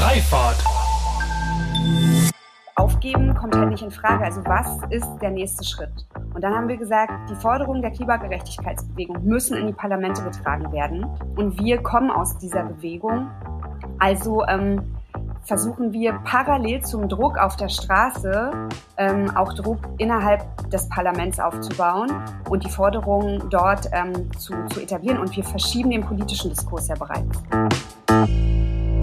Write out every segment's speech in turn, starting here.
Freifahrt. Aufgeben kommt halt nicht in Frage. Also was ist der nächste Schritt? Und dann haben wir gesagt, die Forderungen der Klimagerechtigkeitsbewegung müssen in die Parlamente getragen werden. Und wir kommen aus dieser Bewegung. Also ähm, versuchen wir parallel zum Druck auf der Straße ähm, auch Druck innerhalb des Parlaments aufzubauen und die Forderungen dort ähm, zu, zu etablieren. Und wir verschieben den politischen Diskurs ja bereits.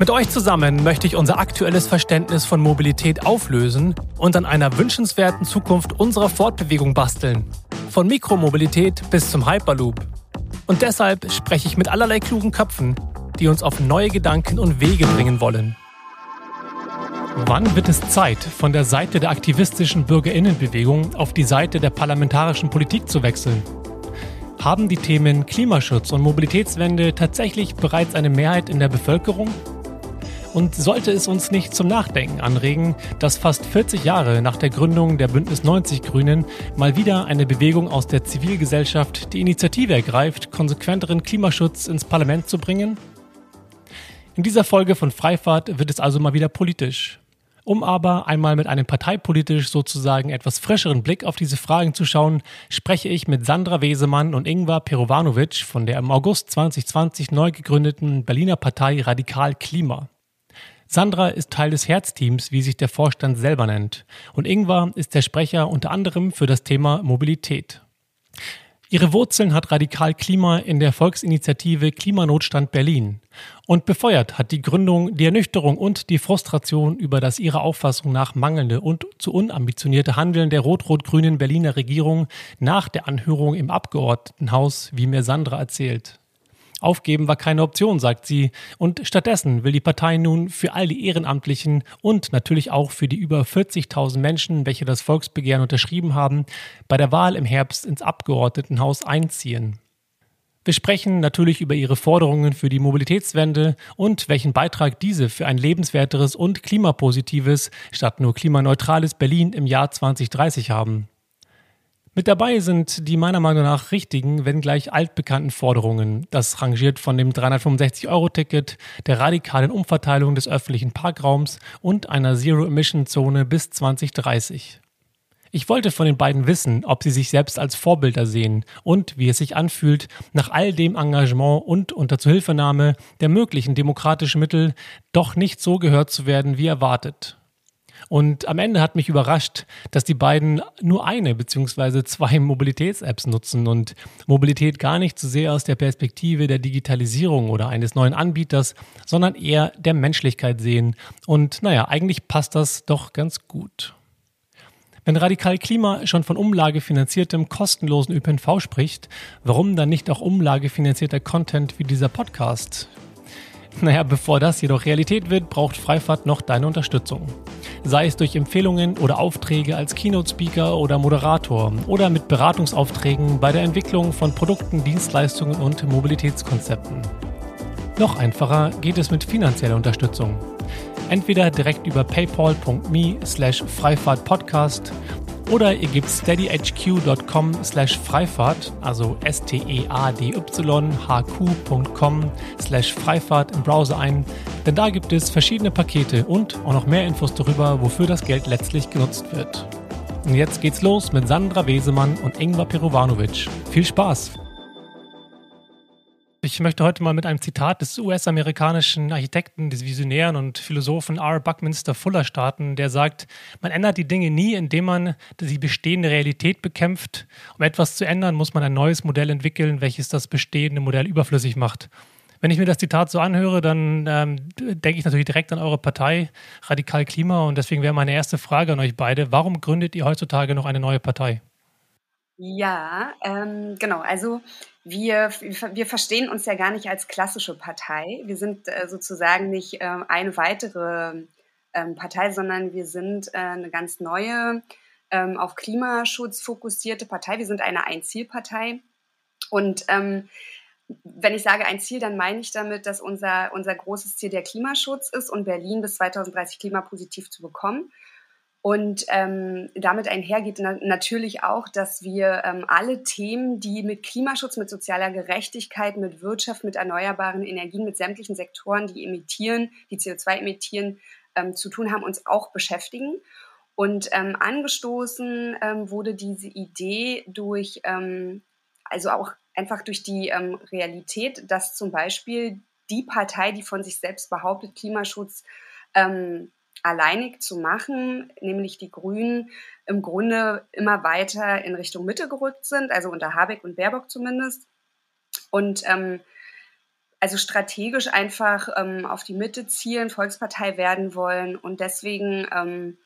Mit euch zusammen möchte ich unser aktuelles Verständnis von Mobilität auflösen und an einer wünschenswerten Zukunft unserer Fortbewegung basteln. Von Mikromobilität bis zum Hyperloop. Und deshalb spreche ich mit allerlei klugen Köpfen, die uns auf neue Gedanken und Wege bringen wollen. Wann wird es Zeit, von der Seite der aktivistischen Bürgerinnenbewegung auf die Seite der parlamentarischen Politik zu wechseln? Haben die Themen Klimaschutz und Mobilitätswende tatsächlich bereits eine Mehrheit in der Bevölkerung? Und sollte es uns nicht zum Nachdenken anregen, dass fast 40 Jahre nach der Gründung der Bündnis 90 Grünen mal wieder eine Bewegung aus der Zivilgesellschaft die Initiative ergreift, konsequenteren Klimaschutz ins Parlament zu bringen? In dieser Folge von Freifahrt wird es also mal wieder politisch. Um aber einmal mit einem parteipolitisch sozusagen etwas frischeren Blick auf diese Fragen zu schauen, spreche ich mit Sandra Wesemann und Ingvar Perovanovic von der im August 2020 neu gegründeten Berliner Partei Radikal Klima. Sandra ist Teil des Herzteams, wie sich der Vorstand selber nennt, und Ingvar ist der Sprecher unter anderem für das Thema Mobilität. Ihre Wurzeln hat Radikal Klima in der Volksinitiative Klimanotstand Berlin. Und befeuert hat die Gründung die Ernüchterung und die Frustration über das ihrer Auffassung nach mangelnde und zu unambitionierte Handeln der rot-rot-grünen Berliner Regierung nach der Anhörung im Abgeordnetenhaus, wie mir Sandra erzählt. Aufgeben war keine Option, sagt sie, und stattdessen will die Partei nun für all die Ehrenamtlichen und natürlich auch für die über 40.000 Menschen, welche das Volksbegehren unterschrieben haben, bei der Wahl im Herbst ins Abgeordnetenhaus einziehen. Wir sprechen natürlich über ihre Forderungen für die Mobilitätswende und welchen Beitrag diese für ein lebenswerteres und klimapositives statt nur klimaneutrales Berlin im Jahr 2030 haben. Mit dabei sind die meiner Meinung nach richtigen, wenn gleich altbekannten Forderungen. Das rangiert von dem 365-Euro-Ticket, der radikalen Umverteilung des öffentlichen Parkraums und einer Zero-Emission-Zone bis 2030. Ich wollte von den beiden wissen, ob sie sich selbst als Vorbilder sehen und wie es sich anfühlt, nach all dem Engagement und unter Zuhilfenahme der möglichen demokratischen Mittel doch nicht so gehört zu werden wie erwartet. Und am Ende hat mich überrascht, dass die beiden nur eine bzw. zwei Mobilitäts-Apps nutzen und Mobilität gar nicht so sehr aus der Perspektive der Digitalisierung oder eines neuen Anbieters, sondern eher der Menschlichkeit sehen. Und naja, eigentlich passt das doch ganz gut. Wenn Radikal Klima schon von umlagefinanziertem kostenlosen ÖPNV spricht, warum dann nicht auch umlagefinanzierter Content wie dieser Podcast? Naja, bevor das jedoch Realität wird, braucht Freifahrt noch deine Unterstützung. Sei es durch Empfehlungen oder Aufträge als Keynote-Speaker oder Moderator oder mit Beratungsaufträgen bei der Entwicklung von Produkten, Dienstleistungen und Mobilitätskonzepten. Noch einfacher geht es mit finanzieller Unterstützung. Entweder direkt über paypal.me slash freifahrtpodcast oder ihr gebt steadyhq.com slash Freifahrt, also S-T-E-A-D-Y-H-Q.com slash Freifahrt im Browser ein, denn da gibt es verschiedene Pakete und auch noch mehr Infos darüber, wofür das Geld letztlich genutzt wird. Und jetzt geht's los mit Sandra Wesemann und Ingvar Perovanovic. Viel Spaß! Ich möchte heute mal mit einem Zitat des US-amerikanischen Architekten, des Visionären und Philosophen R. Buckminster Fuller starten, der sagt, man ändert die Dinge nie, indem man die bestehende Realität bekämpft. Um etwas zu ändern, muss man ein neues Modell entwickeln, welches das bestehende Modell überflüssig macht. Wenn ich mir das Zitat so anhöre, dann ähm, denke ich natürlich direkt an eure Partei, Radikal Klima. Und deswegen wäre meine erste Frage an euch beide, warum gründet ihr heutzutage noch eine neue Partei? Ja, ähm, genau. Also wir, wir verstehen uns ja gar nicht als klassische Partei. Wir sind äh, sozusagen nicht äh, eine weitere ähm, Partei, sondern wir sind äh, eine ganz neue ähm, auf Klimaschutz fokussierte Partei. Wir sind eine Einzielpartei. Und ähm, wenn ich sage ein Ziel, dann meine ich damit, dass unser, unser großes Ziel der Klimaschutz ist und Berlin bis 2030 klimapositiv zu bekommen. Und ähm, damit einhergeht na natürlich auch, dass wir ähm, alle Themen, die mit Klimaschutz, mit sozialer Gerechtigkeit, mit Wirtschaft, mit erneuerbaren Energien, mit sämtlichen Sektoren, die emittieren, die CO2 emittieren, ähm, zu tun haben, uns auch beschäftigen. Und ähm, angestoßen ähm, wurde diese Idee durch, ähm, also auch einfach durch die ähm, Realität, dass zum Beispiel die Partei, die von sich selbst behauptet, Klimaschutz ähm, alleinig zu machen, nämlich die Grünen, im Grunde immer weiter in Richtung Mitte gerückt sind, also unter Habeck und Baerbock zumindest. Und ähm, also strategisch einfach ähm, auf die Mitte zielen, Volkspartei werden wollen. Und deswegen ähm,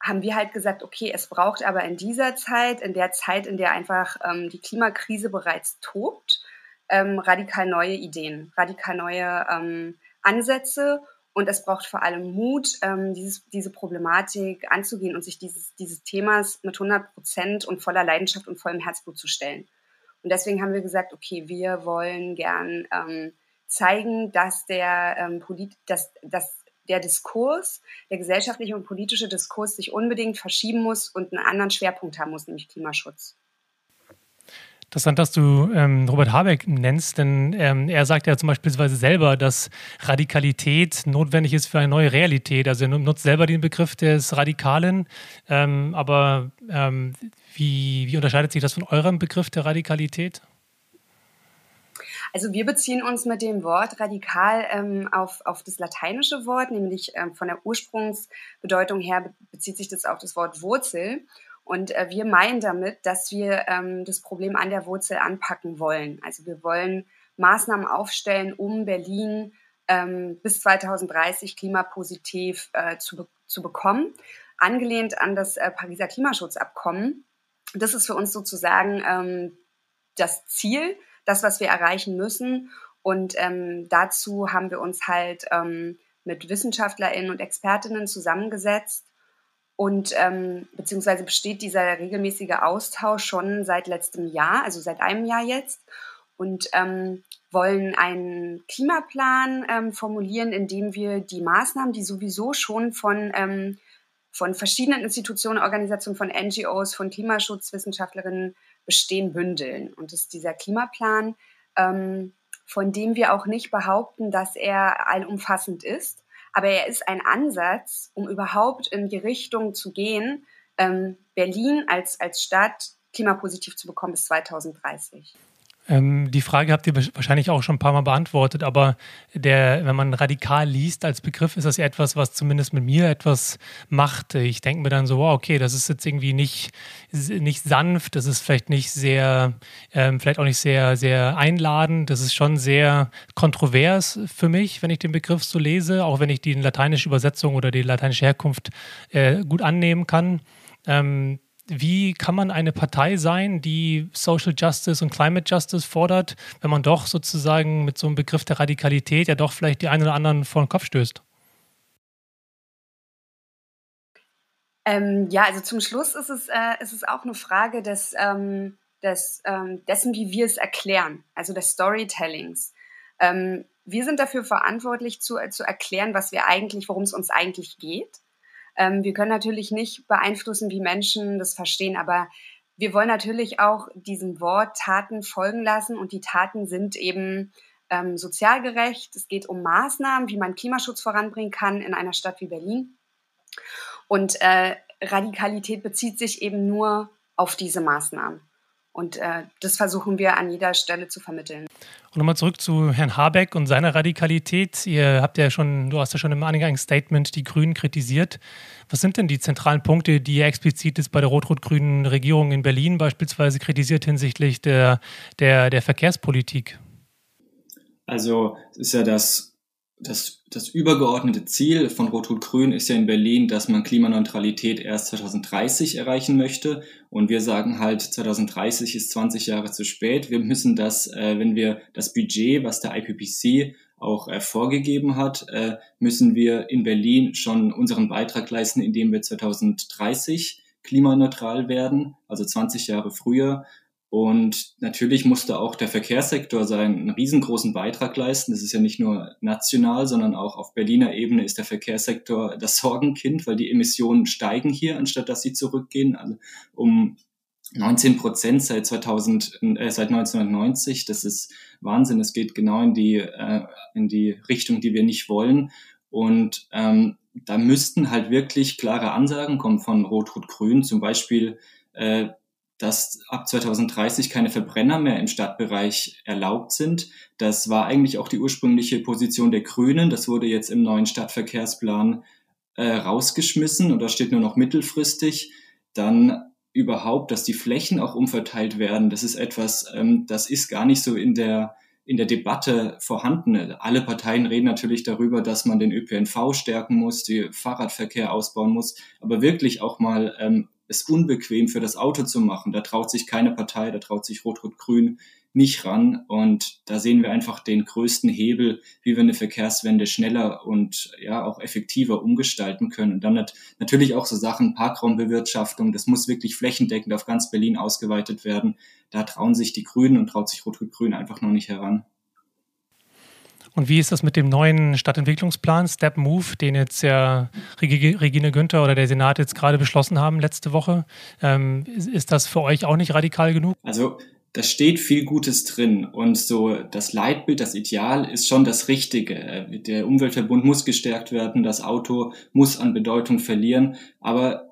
haben wir halt gesagt, okay, es braucht aber in dieser Zeit, in der Zeit, in der einfach ähm, die Klimakrise bereits tobt, ähm, radikal neue Ideen, radikal neue ähm, Ansätze und es braucht vor allem Mut, ähm, dieses, diese Problematik anzugehen und sich dieses, dieses Themas mit 100 Prozent und voller Leidenschaft und vollem Herzblut zu stellen. Und deswegen haben wir gesagt, okay, wir wollen gern ähm, zeigen, dass der, ähm, Polit dass, dass der Diskurs, der gesellschaftliche und politische Diskurs sich unbedingt verschieben muss und einen anderen Schwerpunkt haben muss, nämlich Klimaschutz. Interessant, dass du ähm, Robert Habeck nennst, denn ähm, er sagt ja zum Beispiel selber, dass Radikalität notwendig ist für eine neue Realität. Also er nutzt selber den Begriff des Radikalen. Ähm, aber ähm, wie, wie unterscheidet sich das von eurem Begriff der Radikalität? Also wir beziehen uns mit dem Wort radikal ähm, auf, auf das lateinische Wort, nämlich ähm, von der Ursprungsbedeutung her bezieht sich das auf das Wort Wurzel. Und äh, wir meinen damit, dass wir ähm, das Problem an der Wurzel anpacken wollen. Also wir wollen Maßnahmen aufstellen, um Berlin ähm, bis 2030 klimapositiv äh, zu, be zu bekommen, angelehnt an das äh, Pariser Klimaschutzabkommen. Das ist für uns sozusagen ähm, das Ziel, das, was wir erreichen müssen. Und ähm, dazu haben wir uns halt ähm, mit WissenschaftlerInnen und ExpertInnen zusammengesetzt und ähm, beziehungsweise besteht dieser regelmäßige Austausch schon seit letztem Jahr, also seit einem Jahr jetzt. Und ähm, wollen einen Klimaplan ähm, formulieren, in dem wir die Maßnahmen, die sowieso schon von, ähm, von verschiedenen Institutionen, Organisationen, von NGOs, von Klimaschutzwissenschaftlerinnen bestehen, bündeln. Und das ist dieser Klimaplan, ähm, von dem wir auch nicht behaupten, dass er allumfassend ist, aber er ist ein Ansatz, um überhaupt in die Richtung zu gehen, ähm, Berlin als, als Stadt klimapositiv zu bekommen bis 2030. Ähm, die Frage habt ihr wahrscheinlich auch schon ein paar Mal beantwortet, aber der, wenn man radikal liest als Begriff, ist das ja etwas, was zumindest mit mir etwas macht. Ich denke mir dann so, wow, okay, das ist jetzt irgendwie nicht, nicht sanft, das ist vielleicht nicht sehr, ähm, vielleicht auch nicht sehr, sehr einladend, das ist schon sehr kontrovers für mich, wenn ich den Begriff so lese, auch wenn ich die lateinische Übersetzung oder die lateinische Herkunft äh, gut annehmen kann. Ähm, wie kann man eine Partei sein, die Social Justice und Climate Justice fordert, wenn man doch sozusagen mit so einem Begriff der Radikalität ja doch vielleicht die einen oder anderen vor den Kopf stößt? Ähm, ja, also zum Schluss ist es, äh, ist es auch eine Frage des, ähm, des, ähm, dessen, wie wir es erklären, also des Storytellings. Ähm, wir sind dafür verantwortlich zu, zu erklären, was wir eigentlich, worum es uns eigentlich geht. Ähm, wir können natürlich nicht beeinflussen, wie Menschen das verstehen, aber wir wollen natürlich auch diesem Wort Taten folgen lassen und die Taten sind eben ähm, sozial gerecht. Es geht um Maßnahmen, wie man Klimaschutz voranbringen kann in einer Stadt wie Berlin. Und äh, Radikalität bezieht sich eben nur auf diese Maßnahmen. Und äh, das versuchen wir an jeder Stelle zu vermitteln. Und nochmal zurück zu Herrn Habeck und seiner Radikalität. Ihr habt ja schon, du hast ja schon im Eingangsstatement die Grünen kritisiert. Was sind denn die zentralen Punkte, die ihr explizit jetzt bei der rot-rot-grünen Regierung in Berlin beispielsweise kritisiert hinsichtlich der, der, der Verkehrspolitik? Also es ist ja das das, das übergeordnete Ziel von Rot-Rot-Grün ist ja in Berlin, dass man Klimaneutralität erst 2030 erreichen möchte. Und wir sagen halt, 2030 ist 20 Jahre zu spät. Wir müssen das, äh, wenn wir das Budget, was der IPPC auch äh, vorgegeben hat, äh, müssen wir in Berlin schon unseren Beitrag leisten, indem wir 2030 klimaneutral werden, also 20 Jahre früher. Und natürlich musste auch der Verkehrssektor seinen riesengroßen Beitrag leisten. Das ist ja nicht nur national, sondern auch auf Berliner Ebene ist der Verkehrssektor das Sorgenkind, weil die Emissionen steigen hier, anstatt dass sie zurückgehen. Also um 19 Prozent seit 2000, äh, seit 1990. Das ist Wahnsinn. Es geht genau in die, äh, in die Richtung, die wir nicht wollen. Und ähm, da müssten halt wirklich klare Ansagen kommen von Rot-Rot-Grün, zum Beispiel, äh, dass ab 2030 keine Verbrenner mehr im Stadtbereich erlaubt sind. Das war eigentlich auch die ursprüngliche Position der Grünen. Das wurde jetzt im neuen Stadtverkehrsplan äh, rausgeschmissen und da steht nur noch mittelfristig. Dann überhaupt, dass die Flächen auch umverteilt werden. Das ist etwas, ähm, das ist gar nicht so in der in der Debatte vorhanden. Alle Parteien reden natürlich darüber, dass man den ÖPNV stärken muss, die Fahrradverkehr ausbauen muss, aber wirklich auch mal ähm, es unbequem für das Auto zu machen. Da traut sich keine Partei, da traut sich Rot-Rot-Grün nicht ran. Und da sehen wir einfach den größten Hebel, wie wir eine Verkehrswende schneller und ja auch effektiver umgestalten können. Und dann nat natürlich auch so Sachen Parkraumbewirtschaftung. Das muss wirklich flächendeckend auf ganz Berlin ausgeweitet werden. Da trauen sich die Grünen und traut sich Rot-Rot-Grün einfach noch nicht heran. Und wie ist das mit dem neuen Stadtentwicklungsplan Step Move, den jetzt ja Regine Günther oder der Senat jetzt gerade beschlossen haben letzte Woche? Ähm, ist das für euch auch nicht radikal genug? Also da steht viel Gutes drin und so das Leitbild, das Ideal ist schon das Richtige. Der Umweltverbund muss gestärkt werden, das Auto muss an Bedeutung verlieren, aber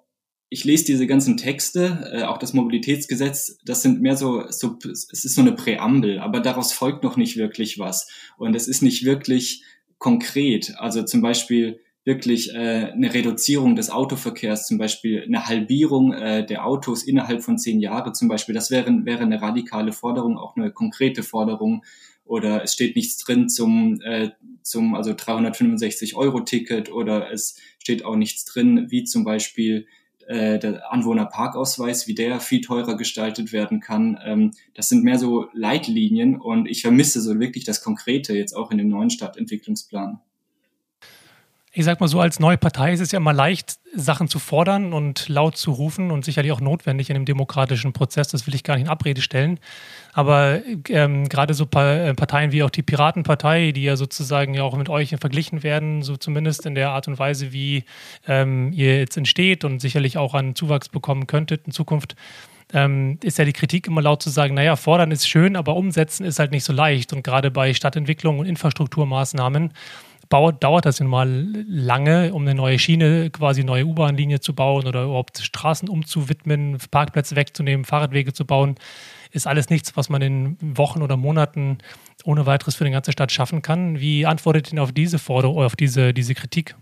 ich lese diese ganzen Texte, äh, auch das Mobilitätsgesetz, das sind mehr so, so, es ist so eine Präambel, aber daraus folgt noch nicht wirklich was. Und es ist nicht wirklich konkret. Also zum Beispiel wirklich äh, eine Reduzierung des Autoverkehrs, zum Beispiel eine Halbierung äh, der Autos innerhalb von zehn Jahren zum Beispiel. Das wäre, wäre eine radikale Forderung, auch eine konkrete Forderung. Oder es steht nichts drin zum, äh, zum also 365 Euro Ticket oder es steht auch nichts drin, wie zum Beispiel äh, der Anwohnerparkausweis, wie der viel teurer gestaltet werden kann. Ähm, das sind mehr so Leitlinien und ich vermisse so wirklich das Konkrete jetzt auch in dem neuen Stadtentwicklungsplan ich sag mal so, als neue Partei ist es ja immer leicht, Sachen zu fordern und laut zu rufen und sicherlich auch notwendig in einem demokratischen Prozess. Das will ich gar nicht in Abrede stellen. Aber ähm, gerade so äh, Parteien wie auch die Piratenpartei, die ja sozusagen ja auch mit euch verglichen werden, so zumindest in der Art und Weise, wie ähm, ihr jetzt entsteht und sicherlich auch an Zuwachs bekommen könntet in Zukunft, ähm, ist ja die Kritik immer laut zu sagen, naja, fordern ist schön, aber umsetzen ist halt nicht so leicht. Und gerade bei Stadtentwicklung und Infrastrukturmaßnahmen dauert das ja mal lange, um eine neue Schiene, quasi neue U-Bahn-Linie zu bauen oder überhaupt Straßen umzuwidmen, Parkplätze wegzunehmen, Fahrradwege zu bauen. Ist alles nichts, was man in Wochen oder Monaten ohne weiteres für die ganze Stadt schaffen kann. Wie antwortet ihr auf diese Forderung, auf diese, diese Kritik?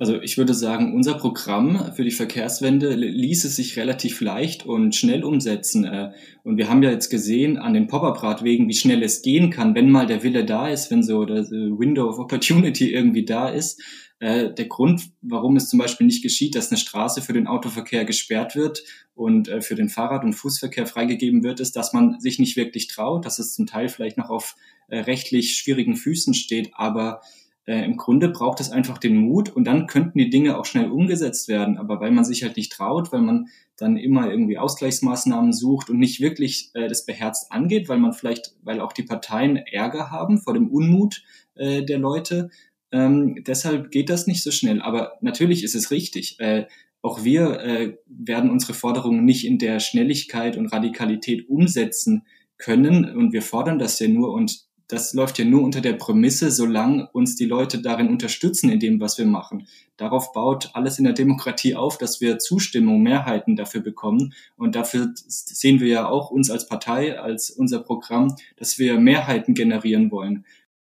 Also ich würde sagen, unser Programm für die Verkehrswende ließ es sich relativ leicht und schnell umsetzen. Äh, und wir haben ja jetzt gesehen an den Pop-up-Radwegen, wie schnell es gehen kann, wenn mal der Wille da ist, wenn so das Window of Opportunity irgendwie da ist. Äh, der Grund, warum es zum Beispiel nicht geschieht, dass eine Straße für den Autoverkehr gesperrt wird und äh, für den Fahrrad- und Fußverkehr freigegeben wird, ist, dass man sich nicht wirklich traut, dass es zum Teil vielleicht noch auf rechtlich schwierigen Füßen steht, aber äh, Im Grunde braucht es einfach den Mut und dann könnten die Dinge auch schnell umgesetzt werden. Aber weil man sich halt nicht traut, weil man dann immer irgendwie Ausgleichsmaßnahmen sucht und nicht wirklich äh, das beherzt angeht, weil man vielleicht, weil auch die Parteien Ärger haben vor dem Unmut äh, der Leute. Ähm, deshalb geht das nicht so schnell. Aber natürlich ist es richtig. Äh, auch wir äh, werden unsere Forderungen nicht in der Schnelligkeit und Radikalität umsetzen können. Und wir fordern das ja nur. Und das läuft ja nur unter der Prämisse, solange uns die Leute darin unterstützen in dem, was wir machen. Darauf baut alles in der Demokratie auf, dass wir Zustimmung, Mehrheiten dafür bekommen. Und dafür sehen wir ja auch uns als Partei, als unser Programm, dass wir Mehrheiten generieren wollen.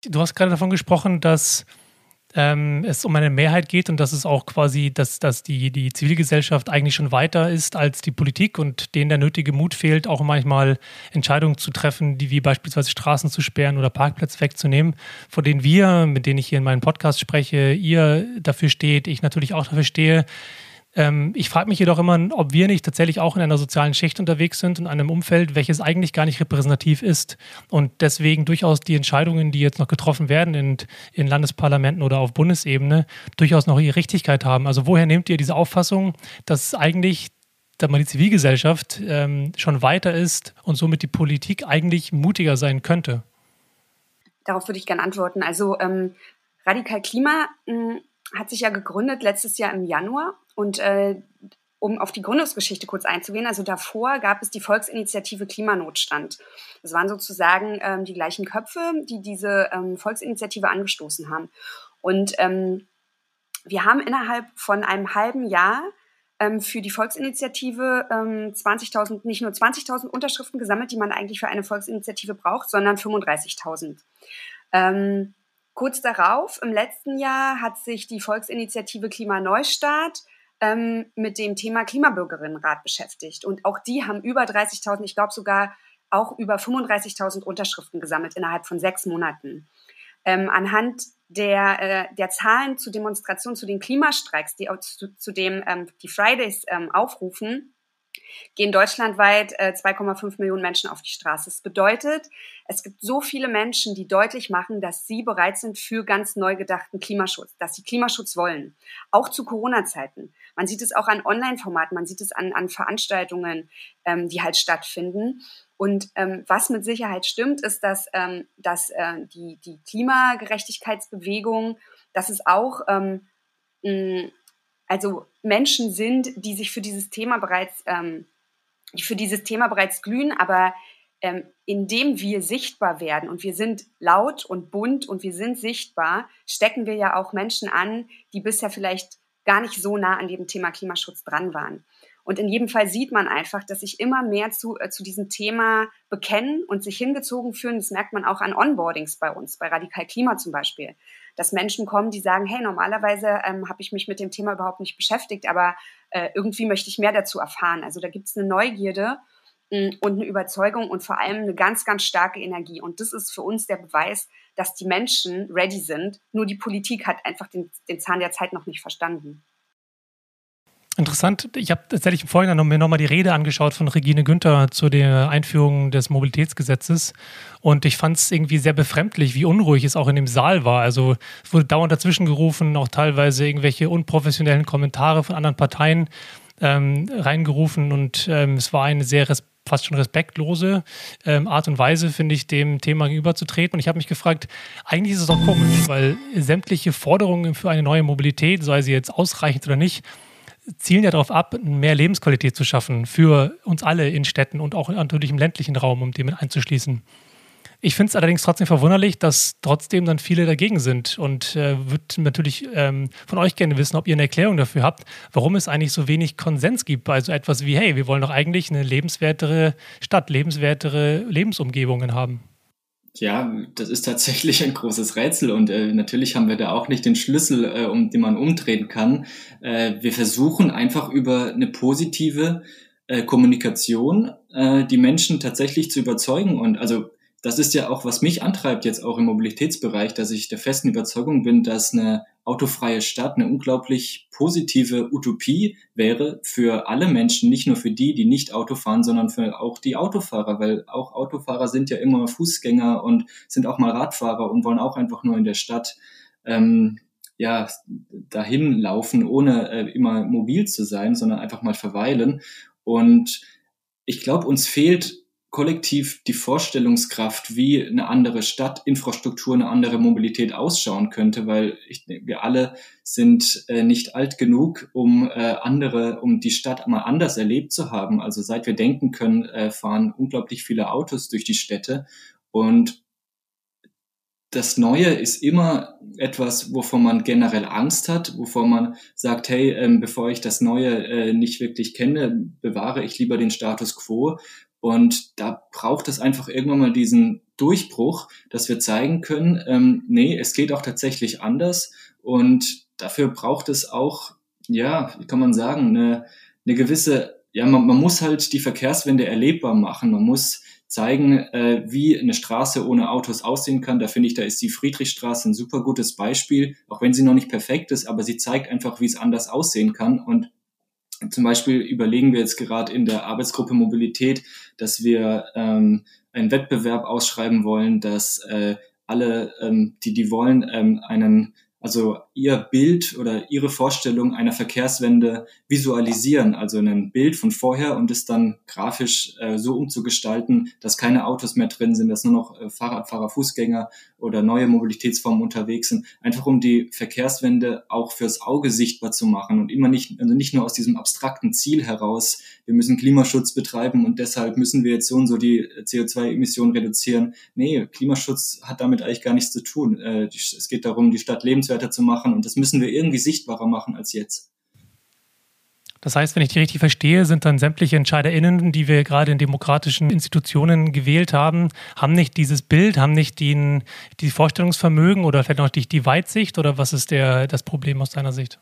Du hast gerade davon gesprochen, dass ähm, es um eine Mehrheit geht und dass es auch quasi, dass, dass die, die Zivilgesellschaft eigentlich schon weiter ist als die Politik und denen der nötige Mut fehlt, auch manchmal Entscheidungen zu treffen, die wie beispielsweise Straßen zu sperren oder Parkplätze wegzunehmen, vor denen wir, mit denen ich hier in meinem Podcast spreche, ihr dafür steht, ich natürlich auch dafür stehe, Ähm, ich frage mich jedoch immer, ob wir nicht tatsächlich auch in einer sozialen Schicht unterwegs sind und einem Umfeld, welches eigentlich gar nicht repräsentativ ist und deswegen durchaus die Entscheidungen, die jetzt noch getroffen werden in, in Landesparlamenten oder auf Bundesebene, durchaus noch ihre Richtigkeit haben. Also woher nehmt ihr diese Auffassung, dass eigentlich die Zivilgesellschaft ähm, schon weiter ist und somit die Politik eigentlich mutiger sein könnte? Darauf würde ich gerne antworten. Also ähm, Radikal Klima mh, hm, hat sich ja gegründet letztes Jahr im Januar und äh, um auf die Gründungsgeschichte kurz einzugehen, also davor gab es die Volksinitiative Klimanotstand. Das waren sozusagen ähm, die gleichen Köpfe, die diese ähm, Volksinitiative angestoßen haben. Und ähm, wir haben innerhalb von einem halben Jahr ähm, für die Volksinitiative ähm, 20.000, nicht nur 20.000 Unterschriften gesammelt, die man eigentlich für eine Volksinitiative braucht, sondern 35.000. Ähm, kurz darauf, im letzten Jahr, hat sich die Volksinitiative Klimaneustart ähm, mit dem Thema Klimabürgerinnenrat beschäftigt. Und auch die haben über 30.000, ich glaube sogar auch über 35.000 Unterschriften gesammelt innerhalb von sechs Monaten. Ähm, anhand der, äh, der Zahlen zu Demonstrationen, zu den Klimastreiks, die auch zu, zu dem ähm, die Fridays ähm, aufrufen, gehen deutschlandweit äh, 2,5 Millionen Menschen auf die Straße. Das bedeutet, es gibt so viele Menschen, die deutlich machen, dass sie bereit sind für ganz neu gedachten Klimaschutz, dass sie Klimaschutz wollen. Auch zu Corona-Zeiten. Man sieht es auch an Online-Formaten, man sieht es an, an Veranstaltungen, ähm, die halt stattfinden. Und ähm, was mit Sicherheit stimmt, ist, dass, ähm, dass äh, die, die Klimagerechtigkeitsbewegung, dass es auch ähm, mh, also Menschen sind, die sich für dieses Thema bereits, ähm, für dieses Thema bereits glühen, aber ähm, indem wir sichtbar werden und wir sind laut und bunt und wir sind sichtbar, stecken wir ja auch Menschen an, die bisher vielleicht gar nicht so nah an dem Thema Klimaschutz dran waren. Und in jedem Fall sieht man einfach, dass sich immer mehr zu, äh, zu diesem Thema bekennen und sich hingezogen fühlen. Das merkt man auch an Onboardings bei uns, bei Radikal Klima zum Beispiel. Dass Menschen kommen, die sagen, hey, normalerweise ähm, habe ich mich mit dem Thema überhaupt nicht beschäftigt, aber äh, irgendwie möchte ich mehr dazu erfahren. Also da gibt es eine Neugierde mh, mm, und eine Überzeugung und vor allem eine ganz, ganz starke Energie. Und das ist für uns der Beweis, dass die Menschen ready sind. Nur die Politik hat einfach den, den Zahn der Zeit noch nicht verstanden. Interessant. Ich habe tatsächlich im Vorhinein noch, mir nochmal die Rede angeschaut von Regine Günther zu der Einführung des Mobilitätsgesetzes. Und ich fand es irgendwie sehr befremdlich, wie unruhig es auch in dem Saal war. Also es wurde dauernd dazwischen gerufen, auch teilweise irgendwelche unprofessionellen Kommentare von anderen Parteien ähm, reingerufen. Und ähm, es war eine sehr fast schon respektlose ähm, Art und Weise, finde ich, dem Thema gegenüberzutreten. Und ich habe mich gefragt, eigentlich ist es auch komisch, weil sämtliche Forderungen für eine neue Mobilität, sei sie jetzt ausreichend oder nicht, zielen ja darauf ab, mehr Lebensqualität zu schaffen für uns alle in Städten und auch natürlich im ländlichen Raum, um dem einzuschließen. Ich finde es allerdings trotzdem verwunderlich, dass trotzdem dann viele dagegen sind und äh, würde natürlich ähm, von euch gerne wissen, ob ihr eine Erklärung dafür habt, warum es eigentlich so wenig Konsens gibt bei so etwas wie, hey, wir wollen doch eigentlich eine lebenswertere Stadt, lebenswertere Lebensumgebungen haben. Ja, das ist tatsächlich ein großes Rätsel und äh, natürlich haben wir da auch nicht den Schlüssel, äh, um den man umdrehen kann. Äh, wir versuchen einfach über eine positive äh, Kommunikation äh, die Menschen tatsächlich zu überzeugen und also das ist ja auch, was mich antreibt jetzt auch im Mobilitätsbereich, dass ich der festen Überzeugung bin, dass eine autofreie Stadt eine unglaublich positive Utopie wäre für alle Menschen, nicht nur für die, die nicht Auto fahren, sondern für auch die Autofahrer, weil auch Autofahrer sind ja immer Fußgänger und sind auch mal Radfahrer und wollen auch einfach nur in der Stadt ähm, ja dahin laufen, ohne äh, immer mobil zu sein, sondern einfach mal verweilen. Und ich glaube, uns fehlt kollektiv die Vorstellungskraft, wie eine andere Stadtinfrastruktur, eine andere Mobilität ausschauen könnte, weil ich, wir alle sind äh, nicht alt genug, um äh, andere, um die Stadt mal anders erlebt zu haben. Also seit wir denken können, äh, fahren unglaublich viele Autos durch die Städte und das Neue ist immer etwas, wovon man generell Angst hat, wovon man sagt, hey, ähm, bevor ich das Neue äh, nicht wirklich kenne, bewahre ich lieber den Status quo. Und da braucht es einfach irgendwann mal diesen Durchbruch, dass wir zeigen können, ähm, nee, es geht auch tatsächlich anders. Und dafür braucht es auch, ja, wie kann man sagen, eine, eine gewisse, ja, man, man muss halt die Verkehrswende erlebbar machen. Man muss zeigen, äh, wie eine Straße ohne Autos aussehen kann. Da finde ich, da ist die Friedrichstraße ein super gutes Beispiel, auch wenn sie noch nicht perfekt ist, aber sie zeigt einfach, wie es anders aussehen kann. Und Zum Beispiel überlegen wir jetzt gerade in der Arbeitsgruppe Mobilität, dass wir ähm, einen Wettbewerb ausschreiben wollen, dass äh, alle, ähm, die die wollen, ähm, einen also ihr Bild oder ihre Vorstellung einer Verkehrswende visualisieren, also ein Bild von vorher und es dann grafisch äh, so umzugestalten, dass keine Autos mehr drin sind, dass nur noch äh, Fahrradfahrer, Fußgänger oder neue Mobilitätsformen unterwegs sind, einfach um die Verkehrswende auch fürs Auge sichtbar zu machen und immer nicht, also nicht nur aus diesem abstrakten Ziel heraus, wir müssen Klimaschutz betreiben und deshalb müssen wir jetzt so und so die CO2-Emissionen reduzieren. Nee, Klimaschutz hat damit eigentlich gar nichts zu tun. Äh, es geht darum, die Stadt lebenswerter zu machen und das müssen wir irgendwie sichtbarer machen als jetzt. Das heißt, wenn ich die richtig verstehe, sind dann sämtliche EntscheiderInnen, die wir gerade in demokratischen Institutionen gewählt haben, haben nicht dieses Bild, haben nicht die, die Vorstellungsvermögen oder vielleicht noch die, die Weitsicht oder was ist der, das Problem aus deiner Sicht?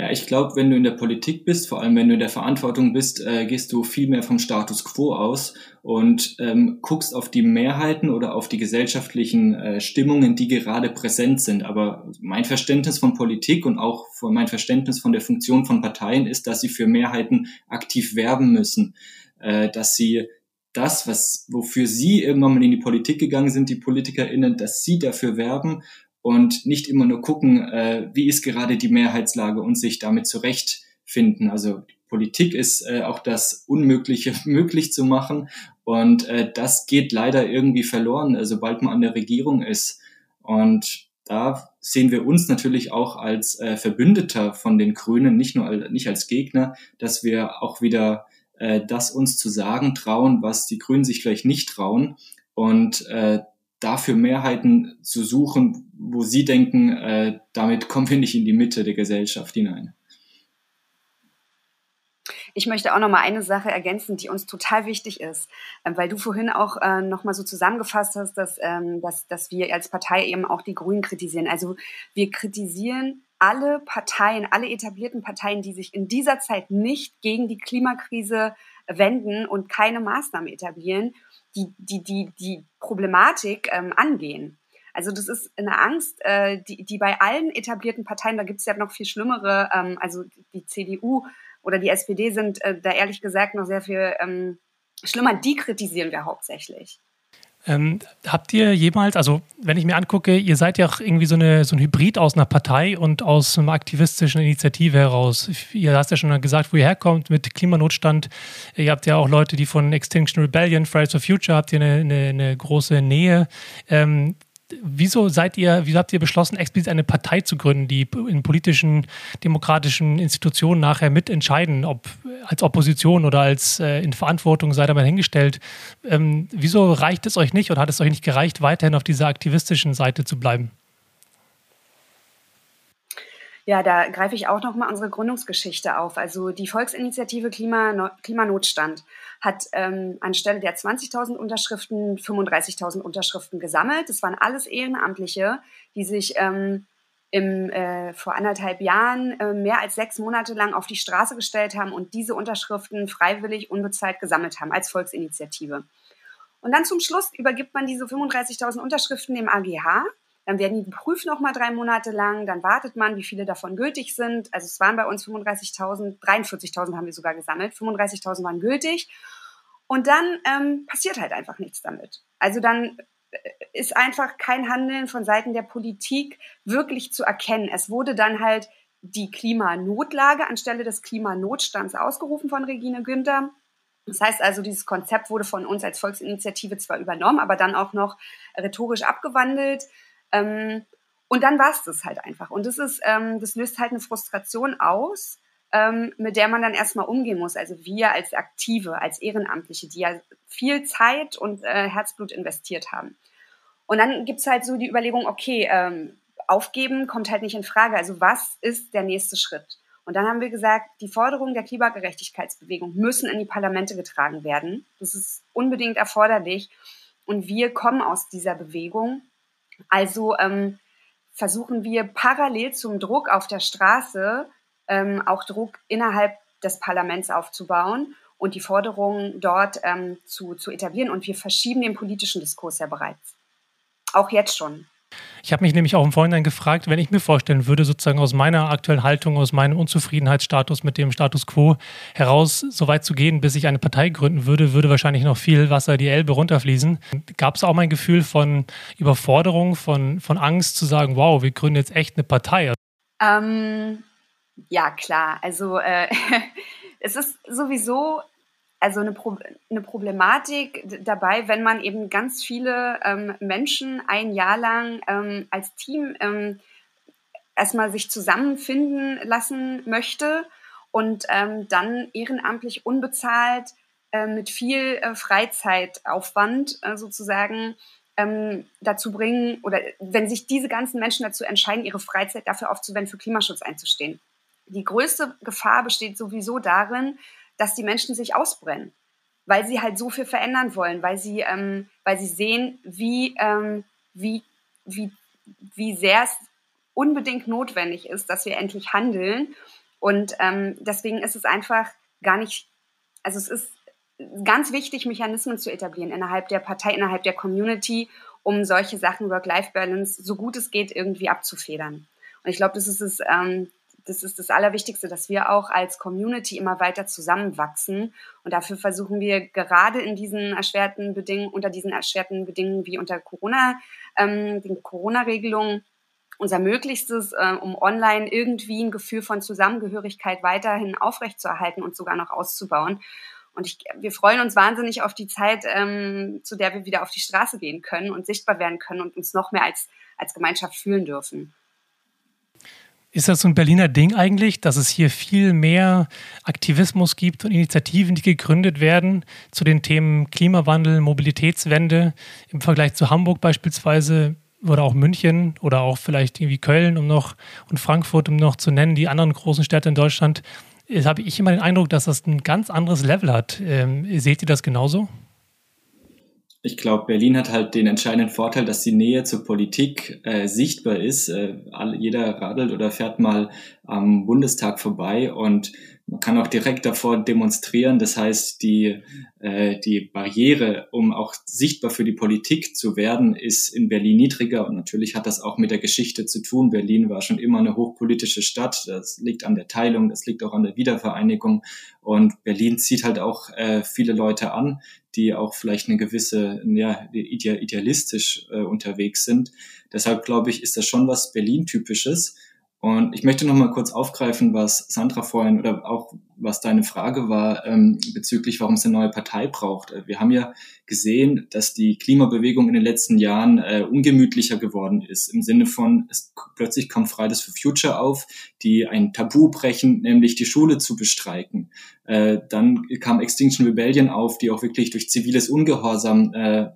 Ja, ich glaube, wenn du in der Politik bist, vor allem wenn du in der Verantwortung bist, äh, gehst du viel mehr vom Status quo aus und ähm, guckst auf die Mehrheiten oder auf die gesellschaftlichen äh, Stimmungen, die gerade präsent sind. Aber mein Verständnis von Politik und auch mein Verständnis von der Funktion von Parteien ist, dass sie für Mehrheiten aktiv werben müssen, äh, dass sie das, was, wofür sie irgendwann mal in die Politik gegangen sind, die PolitikerInnen, dass sie dafür werben und nicht immer nur gucken, äh, wie ist gerade die Mehrheitslage und sich damit zurechtfinden. Also Politik ist äh, auch das Unmögliche möglich zu machen und äh, das geht leider irgendwie verloren, äh, sobald man an der Regierung ist. Und da sehen wir uns natürlich auch als äh, Verbündeter von den Grünen, nicht nur als, nicht als Gegner, dass wir auch wieder äh, das uns zu sagen trauen, was die Grünen sich vielleicht nicht trauen und äh, dafür Mehrheiten zu suchen, wo Sie denken, äh, damit kommen wir nicht in die Mitte der Gesellschaft hinein. Ich möchte auch noch mal eine Sache ergänzen, die uns total wichtig ist, ähm, weil du vorhin auch äh, noch mal so zusammengefasst hast, dass, ähm, dass, dass wir als Partei eben auch die Grünen kritisieren. Also wir kritisieren alle Parteien, alle etablierten Parteien, die sich in dieser Zeit nicht gegen die Klimakrise wenden und keine Maßnahmen etablieren die, die, die, die Problematik ähm, angehen. Also das ist eine Angst, äh, die, die bei allen etablierten Parteien, da gibt es ja noch viel schlimmere, ähm, also die CDU oder die SPD sind äh, da ehrlich gesagt noch sehr viel ähm, schlimmer, die kritisieren wir hauptsächlich. Ähm, habt ihr jemals, also wenn ich mir angucke, ihr seid ja auch irgendwie so, eine, so ein Hybrid aus einer Partei und aus einer aktivistischen Initiative heraus. Ihr hast ja schon gesagt, wo ihr herkommt mit Klimanotstand. Ihr habt ja auch Leute, die von Extinction Rebellion, Fridays for Future, habt ihr eine, eine, eine große Nähe. Ähm, wieso seid ihr, wieso habt ihr beschlossen, explizit eine Partei zu gründen, die in politischen, demokratischen Institutionen nachher mitentscheiden, ob als Opposition oder als äh, in Verantwortung seid ihr mal hingestellt. Ähm, wieso reicht es euch nicht oder hat es euch nicht gereicht, weiterhin auf dieser aktivistischen Seite zu bleiben? Ja, da greife ich auch noch mal unsere Gründungsgeschichte auf. Also die Volksinitiative Klima, Klimanotstand hat ähm, anstelle der 20.000 Unterschriften 35.000 Unterschriften gesammelt. Das waren alles Ehrenamtliche, die sich ähm, im, äh, vor anderthalb Jahren äh, mehr als sechs Monate lang auf die Straße gestellt haben und diese Unterschriften freiwillig unbezahlt gesammelt haben als Volksinitiative. Und dann zum Schluss übergibt man diese 35.000 Unterschriften dem AGH. Dann werden die geprüft noch mal drei Monate lang. Dann wartet man, wie viele davon gültig sind. Also es waren bei uns 35.000, 43.000 haben wir sogar gesammelt. 35.000 waren gültig. Und dann ähm, passiert halt einfach nichts damit. Also dann äh, ist einfach kein Handeln von Seiten der Politik wirklich zu erkennen. Es wurde dann halt die Klimanotlage anstelle des Klimanotstands ausgerufen von Regine Günther. Das heißt also, dieses Konzept wurde von uns als Volksinitiative zwar übernommen, aber dann auch noch rhetorisch abgewandelt. Ähm, und dann war es das halt einfach. Und das ist, ähm, das löst halt eine Frustration aus, ähm, mit der man dann erstmal umgehen muss. Also wir als Aktive, als Ehrenamtliche, die ja viel Zeit und äh, Herzblut investiert haben. Und dann gibt's halt so die Überlegung, okay, ähm, aufgeben kommt halt nicht in Frage. Also was ist der nächste Schritt? Und dann haben wir gesagt, die Forderungen der Klimagerechtigkeitsbewegung müssen in die Parlamente getragen werden. Das ist unbedingt erforderlich. Und wir kommen aus dieser Bewegung. Also ähm, versuchen wir parallel zum Druck auf der Straße ähm, auch Druck innerhalb des Parlaments aufzubauen und die Forderungen dort ähm, zu, zu etablieren. Und wir verschieben den politischen Diskurs ja bereits. Auch jetzt schon. Ich habe mich nämlich auch im Vorhinein gefragt, wenn ich mir vorstellen würde, sozusagen aus meiner aktuellen Haltung, aus meinem Unzufriedenheitsstatus mit dem Status quo heraus so weit zu gehen, bis ich eine Partei gründen würde, würde wahrscheinlich noch viel Wasser die Elbe runterfließen. Gab es auch mein Gefühl von Überforderung, von, von Angst zu sagen, wow, wir gründen jetzt echt eine Partei? Ähm, ja, klar. Also äh, es ist sowieso also eine, Pro eine Problematik dabei, wenn man eben ganz viele ähm, Menschen ein Jahr lang ähm, als Team ähm, erstmal sich zusammenfinden lassen möchte und ähm, dann ehrenamtlich unbezahlt äh, mit viel äh, Freizeitaufwand äh, sozusagen ähm, dazu bringen oder wenn sich diese ganzen Menschen dazu entscheiden, ihre Freizeit dafür aufzuwenden, für Klimaschutz einzustehen. Die größte Gefahr besteht sowieso darin, dass die Menschen sich ausbrennen, weil sie halt so viel verändern wollen, weil sie, ähm, weil sie sehen, wie, ähm, wie, wie, wie sehr es unbedingt notwendig ist, dass wir endlich handeln. Und ähm, deswegen ist es einfach gar nicht, also es ist ganz wichtig, Mechanismen zu etablieren innerhalb der Partei, innerhalb der Community, um solche Sachen Work-Life-Balance so gut es geht irgendwie abzufedern. Und ich glaube, das ist es, ähm, das ist das Allerwichtigste, dass wir auch als Community immer weiter zusammenwachsen. Und dafür versuchen wir gerade in diesen erschwerten Bedingungen, unter diesen erschwerten Bedingungen wie unter Corona, ähm, den Corona-Regelungen, unser Möglichstes, äh, um online irgendwie ein Gefühl von Zusammengehörigkeit weiterhin aufrechtzuerhalten und sogar noch auszubauen. Und ich, wir freuen uns wahnsinnig auf die Zeit, ähm, zu der wir wieder auf die Straße gehen können und sichtbar werden können und uns noch mehr als, als Gemeinschaft fühlen dürfen. Ist das so ein Berliner Ding eigentlich, dass es hier viel mehr Aktivismus gibt und Initiativen, die gegründet werden zu den Themen Klimawandel, Mobilitätswende im Vergleich zu Hamburg beispielsweise oder auch München oder auch vielleicht irgendwie Köln um noch und Frankfurt, um noch zu nennen, die anderen großen Städte in Deutschland, habe ich immer den Eindruck, dass das ein ganz anderes Level hat. Ähm, seht ihr das genauso? Ich glaube, Berlin hat halt den entscheidenden Vorteil, dass die Nähe zur Politik äh, sichtbar ist. Äh, jeder radelt oder fährt mal am Bundestag vorbei und man kann auch direkt davor demonstrieren. Das heißt, die, äh, die Barriere, um auch sichtbar für die Politik zu werden, ist in Berlin niedriger. Und natürlich hat das auch mit der Geschichte zu tun. Berlin war schon immer eine hochpolitische Stadt. Das liegt an der Teilung, das liegt auch an der Wiedervereinigung. Und Berlin zieht halt auch äh, viele Leute an, die auch vielleicht eine gewisse, ja, idealistisch äh, unterwegs sind. Deshalb glaube ich, ist das schon was Berlin-typisches. Und ich möchte noch mal kurz aufgreifen, was Sandra vorhin oder auch was deine Frage war ähm, bezüglich, warum es eine neue Partei braucht. Äh, wir haben ja gesehen, dass die Klimabewegung in den letzten Jahren äh, ungemütlicher geworden ist. Im Sinne von, es plötzlich kommt Fridays for Future auf, die ein Tabu brechen, nämlich die Schule zu bestreiken. Äh, dann kam Extinction Rebellion auf, die auch wirklich durch ziviles Ungehorsam, äh,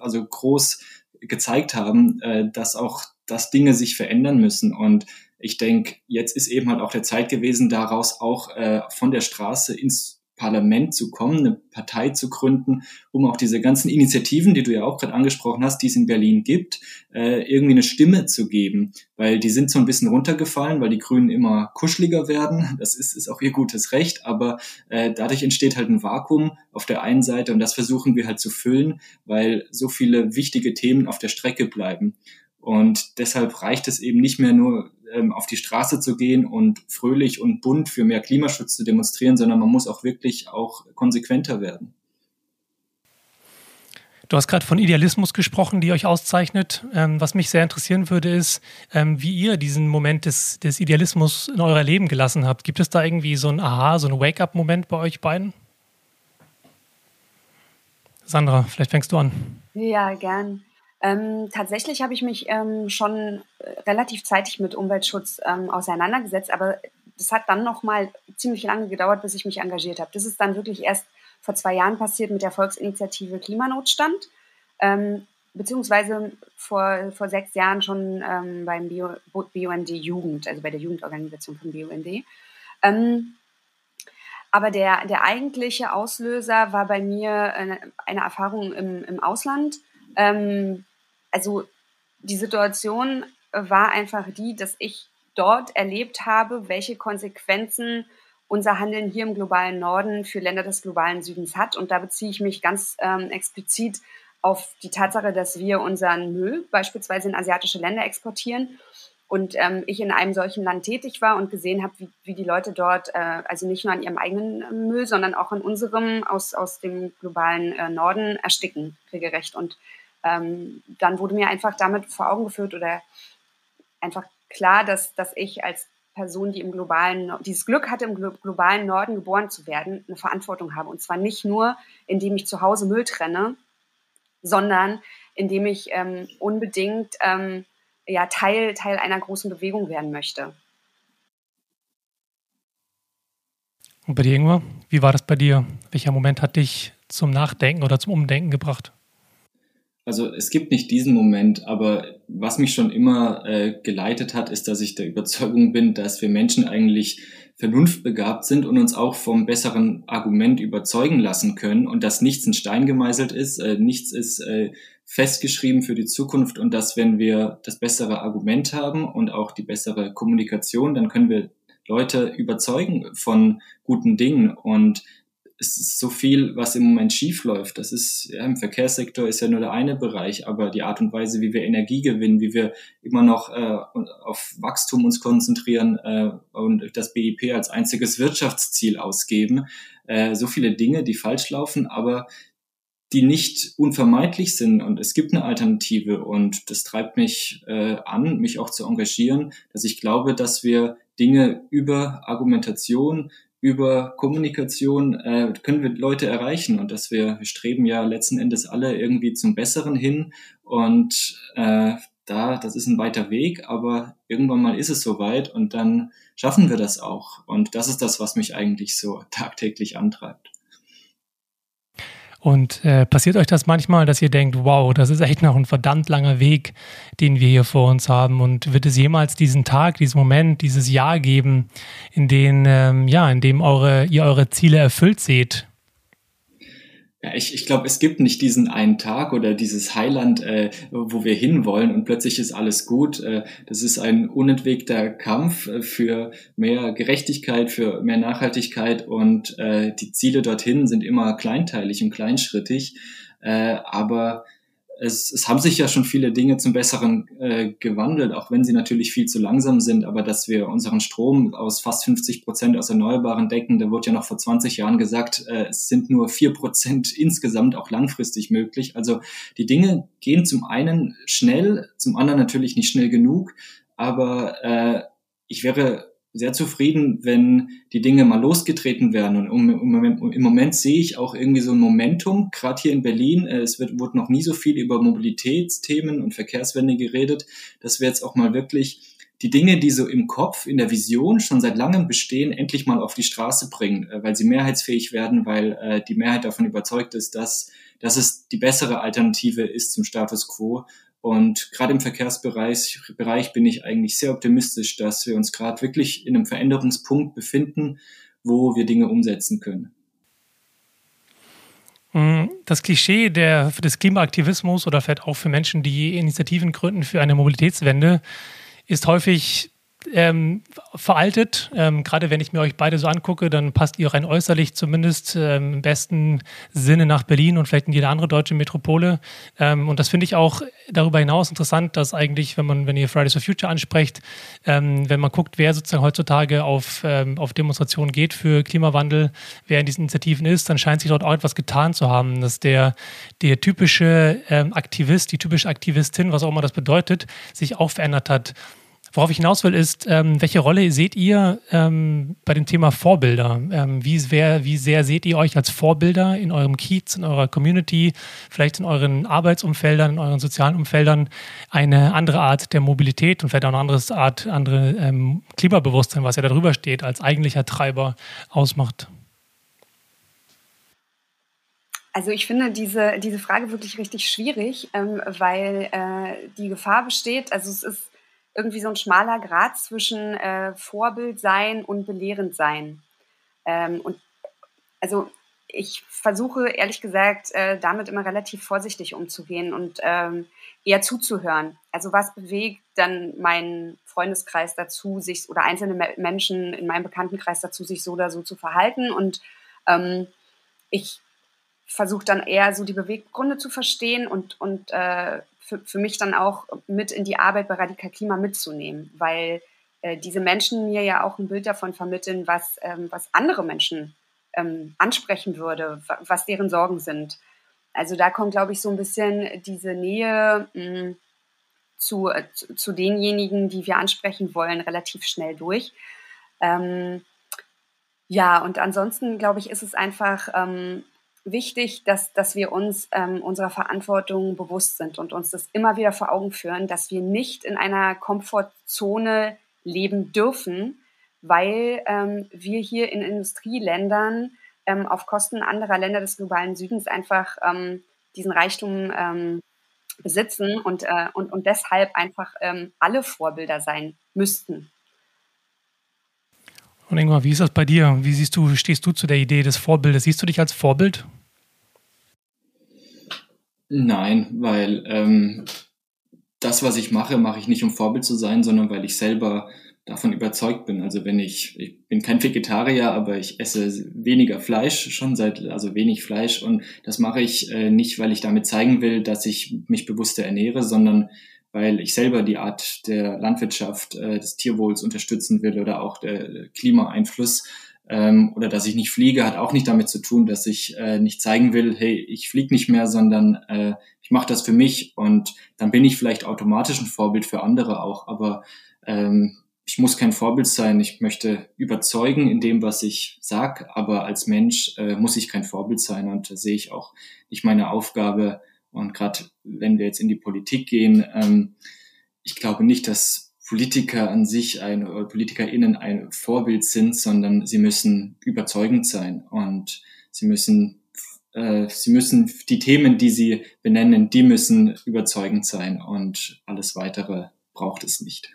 also groß gezeigt haben, äh, dass auch dass Dinge sich verändern müssen. Und ich denke, jetzt ist eben halt auch der Zeit gewesen, daraus auch äh, von der Straße ins Parlament zu kommen, eine Partei zu gründen, um auch diese ganzen Initiativen, die du ja auch gerade angesprochen hast, die es in Berlin gibt, äh, irgendwie eine Stimme zu geben. Weil die sind so ein bisschen runtergefallen, weil die Grünen immer kuscheliger werden. Das ist, ist auch ihr gutes Recht, aber äh, dadurch entsteht halt ein Vakuum auf der einen Seite und das versuchen wir halt zu füllen, weil so viele wichtige Themen auf der Strecke bleiben. Und deshalb reicht es eben nicht mehr nur ähm, auf die Straße zu gehen und fröhlich und bunt für mehr Klimaschutz zu demonstrieren, sondern man muss auch wirklich auch konsequenter werden. Du hast gerade von Idealismus gesprochen, die euch auszeichnet. Ähm, was mich sehr interessieren würde, ist, ähm, wie ihr diesen Moment des, des Idealismus in euer Leben gelassen habt. Gibt es da irgendwie so ein Aha, so ein Wake-up-Moment bei euch beiden? Sandra, vielleicht fängst du an. Ja, gern. Ähm, tatsächlich habe ich mich ähm, schon äh, relativ zeitig mit Umweltschutz ähm, auseinandergesetzt, aber das hat dann noch mal ziemlich lange gedauert, bis ich mich engagiert habe. Das ist dann wirklich erst vor zwei Jahren passiert mit der Volksinitiative Klimanotstand, ähm, beziehungsweise vor, vor sechs Jahren schon ähm, beim BUND Jugend, also bei der Jugendorganisation von BUND. Ähm, aber der, der eigentliche Auslöser war bei mir eine, eine Erfahrung im, im Ausland, ähm, also die Situation war einfach die, dass ich dort erlebt habe, welche Konsequenzen unser Handeln hier im globalen Norden für Länder des globalen Südens hat. Und da beziehe ich mich ganz ähm, explizit auf die Tatsache, dass wir unseren Müll beispielsweise in asiatische Länder exportieren und ähm, ich in einem solchen Land tätig war und gesehen habe, wie, wie die Leute dort, äh, also nicht nur an ihrem eigenen Müll, sondern auch an unserem aus, aus dem globalen äh, Norden ersticken, regelrecht. Und ähm, dann wurde mir einfach damit vor Augen geführt oder einfach klar, dass, dass ich als Person, die im globalen, dieses Glück hatte, im globalen Norden geboren zu werden, eine Verantwortung habe. Und zwar nicht nur, indem ich zu Hause Müll trenne, sondern indem ich ähm, unbedingt ähm, ja, Teil, Teil einer großen Bewegung werden möchte. Und bei dir, Ingwer, wie war das bei dir? Welcher Moment hat dich zum Nachdenken oder zum Umdenken gebracht? Also es gibt nicht diesen Moment, aber was mich schon immer äh, geleitet hat, ist, dass ich der Überzeugung bin, dass wir Menschen eigentlich vernunftbegabt sind und uns auch vom besseren Argument überzeugen lassen können und dass nichts in Stein gemeißelt ist, äh, nichts ist äh, festgeschrieben für die Zukunft und dass wenn wir das bessere Argument haben und auch die bessere Kommunikation, dann können wir Leute überzeugen von guten Dingen und es ist so viel, was im Moment schief läuft. Das ist ja, im Verkehrssektor ist ja nur der eine Bereich, aber die Art und Weise, wie wir Energie gewinnen, wie wir immer noch äh, auf Wachstum uns konzentrieren äh, und das BIP als einziges Wirtschaftsziel ausgeben, äh, so viele Dinge, die falsch laufen, aber die nicht unvermeidlich sind und es gibt eine Alternative und das treibt mich äh, an, mich auch zu engagieren, dass ich glaube, dass wir Dinge über Argumentation, über Kommunikation äh, können wir Leute erreichen und dass wir, wir streben ja letzten Endes alle irgendwie zum Besseren hin und äh, da, das ist ein weiter Weg, aber irgendwann mal ist es soweit und dann schaffen wir das auch. Und das ist das, was mich eigentlich so tagtäglich antreibt. Und äh, passiert euch das manchmal, dass ihr denkt, wow, das ist echt noch ein verdammt langer Weg, den wir hier vor uns haben? Und wird es jemals diesen Tag, diesen Moment, dieses Jahr geben, in dem, ähm, ja, in dem eure, ihr eure Ziele erfüllt seht? Ja, ich, ich glaube, es gibt nicht diesen einen Tag oder dieses Heiland, äh, wo wir hinwollen und plötzlich ist alles gut. Äh, das ist ein unentwegter Kampf äh, für mehr Gerechtigkeit, für mehr Nachhaltigkeit und äh, die Ziele dorthin sind immer kleinteilig und kleinschrittig. Äh, aber es, es haben sich ja schon viele Dinge zum Besseren äh, gewandelt, auch wenn sie natürlich viel zu langsam sind. Aber dass wir unseren Strom aus fast 50 Prozent aus Erneuerbaren decken, da wurde ja noch vor 20 Jahren gesagt, äh, es sind nur vier Prozent insgesamt auch langfristig möglich. Also die Dinge gehen zum einen schnell, zum anderen natürlich nicht schnell genug. Aber äh, ich wäre sehr zufrieden, wenn die Dinge mal losgetreten werden. Und im Moment sehe ich auch irgendwie so ein Momentum, gerade hier in Berlin. Äh, es wird, wurde noch nie so viel über Mobilitätsthemen und Verkehrswende geredet, dass wir jetzt auch mal wirklich die Dinge, die so im Kopf, in der Vision schon seit langem bestehen, endlich mal auf die Straße bringen, äh, weil sie mehrheitsfähig werden, weil äh, die Mehrheit davon überzeugt ist, dass, dass es die bessere Alternative ist zum Status quo. Und gerade im Verkehrsbereich Bereich bin ich eigentlich sehr optimistisch, dass wir uns gerade wirklich in einem Veränderungspunkt befinden, wo wir Dinge umsetzen können. Hm, das Klischee der, des Klimaaktivismus oder vielleicht auch für Menschen, die Initiativen gründen für eine Mobilitätswende, ist häufig ähm, veraltet. Ähm, Gerade wenn ich mir euch beide so angucke, dann passt ihr rein äußerlich zumindest ähm, im besten Sinne nach Berlin und vielleicht in jede andere deutsche Metropole. Ähm, und das finde ich auch darüber hinaus interessant, dass eigentlich, wenn man, wenn ihr Fridays for Future ansprecht, ähm, wenn man guckt, wer sozusagen heutzutage auf, ähm, auf Demonstrationen geht für Klimawandel, wer in diesen Initiativen ist, dann scheint sich dort auch etwas getan zu haben, dass der, der typische Aktivist, die typische Aktivistin, was auch immer das bedeutet, sich auch verändert hat. Worauf ich hinaus will, ist, ähm, welche Rolle seht ihr ähm, bei dem Thema Vorbilder? Ähm, wie, sehr, wie sehr seht ihr euch als Vorbilder in eurem Kiez, in eurer Community, vielleicht in euren Arbeitsumfeldern, in euren sozialen Umfeldern eine andere Art der Mobilität und vielleicht auch eine andere Art, andere ähm, Klimabewusstsein, was ja darüber steht, als eigentlicher Treiber ausmacht? Also ich finde diese, diese Frage wirklich richtig schwierig, ähm, weil äh, die Gefahr besteht, also es ist irgendwie so ein schmaler Grad zwischen äh, Vorbild sein und belehrend sein. Ähm, und also ich versuche ehrlich gesagt äh, damit immer relativ vorsichtig umzugehen und ähm, eher zuzuhören. Also was bewegt dann meinen Freundeskreis dazu, sich oder einzelne Menschen in meinem Bekanntenkreis dazu, sich so oder so zu verhalten. Und ähm, ich versuche dann eher so die Beweggründe zu verstehen und, und äh, für, für mich dann auch mit in die Arbeit bei Radikal Klima mitzunehmen, weil äh, diese Menschen mir ja auch ein Bild davon vermitteln, was, ähm, was andere Menschen ähm, ansprechen würde, was deren Sorgen sind. Also da kommt, glaube ich, so ein bisschen diese Nähe mh, hm, zu, äh, zu denjenigen, die wir ansprechen wollen, relativ schnell durch. Ähm, ja, und ansonsten, glaube ich, ist es einfach ähm, wichtig, dass, dass wir uns ähm, unserer Verantwortung bewusst sind und uns das immer wieder vor Augen führen, dass wir nicht in einer Komfortzone leben dürfen, weil ähm, wir hier in Industrieländern ähm, auf Kosten anderer Länder des globalen Südens einfach ähm, diesen Reichtum ähm, besitzen und, äh, und, und deshalb einfach ähm, alle Vorbilder sein müssten. Und Ingmar, wie ist das bei dir? Wie siehst du, stehst du zu der Idee des Vorbildes? Siehst du dich als Vorbild? Nein, weil ähm, das, was ich mache, mache ich nicht, um Vorbild zu sein, sondern weil ich selber davon überzeugt bin. Also wenn ich, ich bin kein Vegetarier, aber ich esse weniger Fleisch, schon seit, also wenig Fleisch und das mache ich äh, nicht, weil ich damit zeigen will, dass ich mich bewusster ernähre, sondern weil ich selber die Art der Landwirtschaft, äh, des Tierwohls unterstützen will oder auch der Klimaeinfluss. Ähm, oder dass ich nicht fliege, hat auch nicht damit zu tun, dass ich äh, nicht zeigen will, hey, ich fliege nicht mehr, sondern äh, ich mache das für mich und dann bin ich vielleicht automatisch ein Vorbild für andere auch, aber ähm, ich muss kein Vorbild sein, ich möchte überzeugen in dem, was ich sag, aber als Mensch äh, muss ich kein Vorbild sein und da sehe ich auch nicht meine Aufgabe. Und gerade wenn wir jetzt in die Politik gehen, ähm, ich glaube nicht, dass Politiker an sich ein oder PolitikerInnen ein Vorbild sind, sondern sie müssen überzeugend sein und sie müssen äh, sie müssen die Themen, die sie benennen, die müssen überzeugend sein und alles weitere braucht es nicht.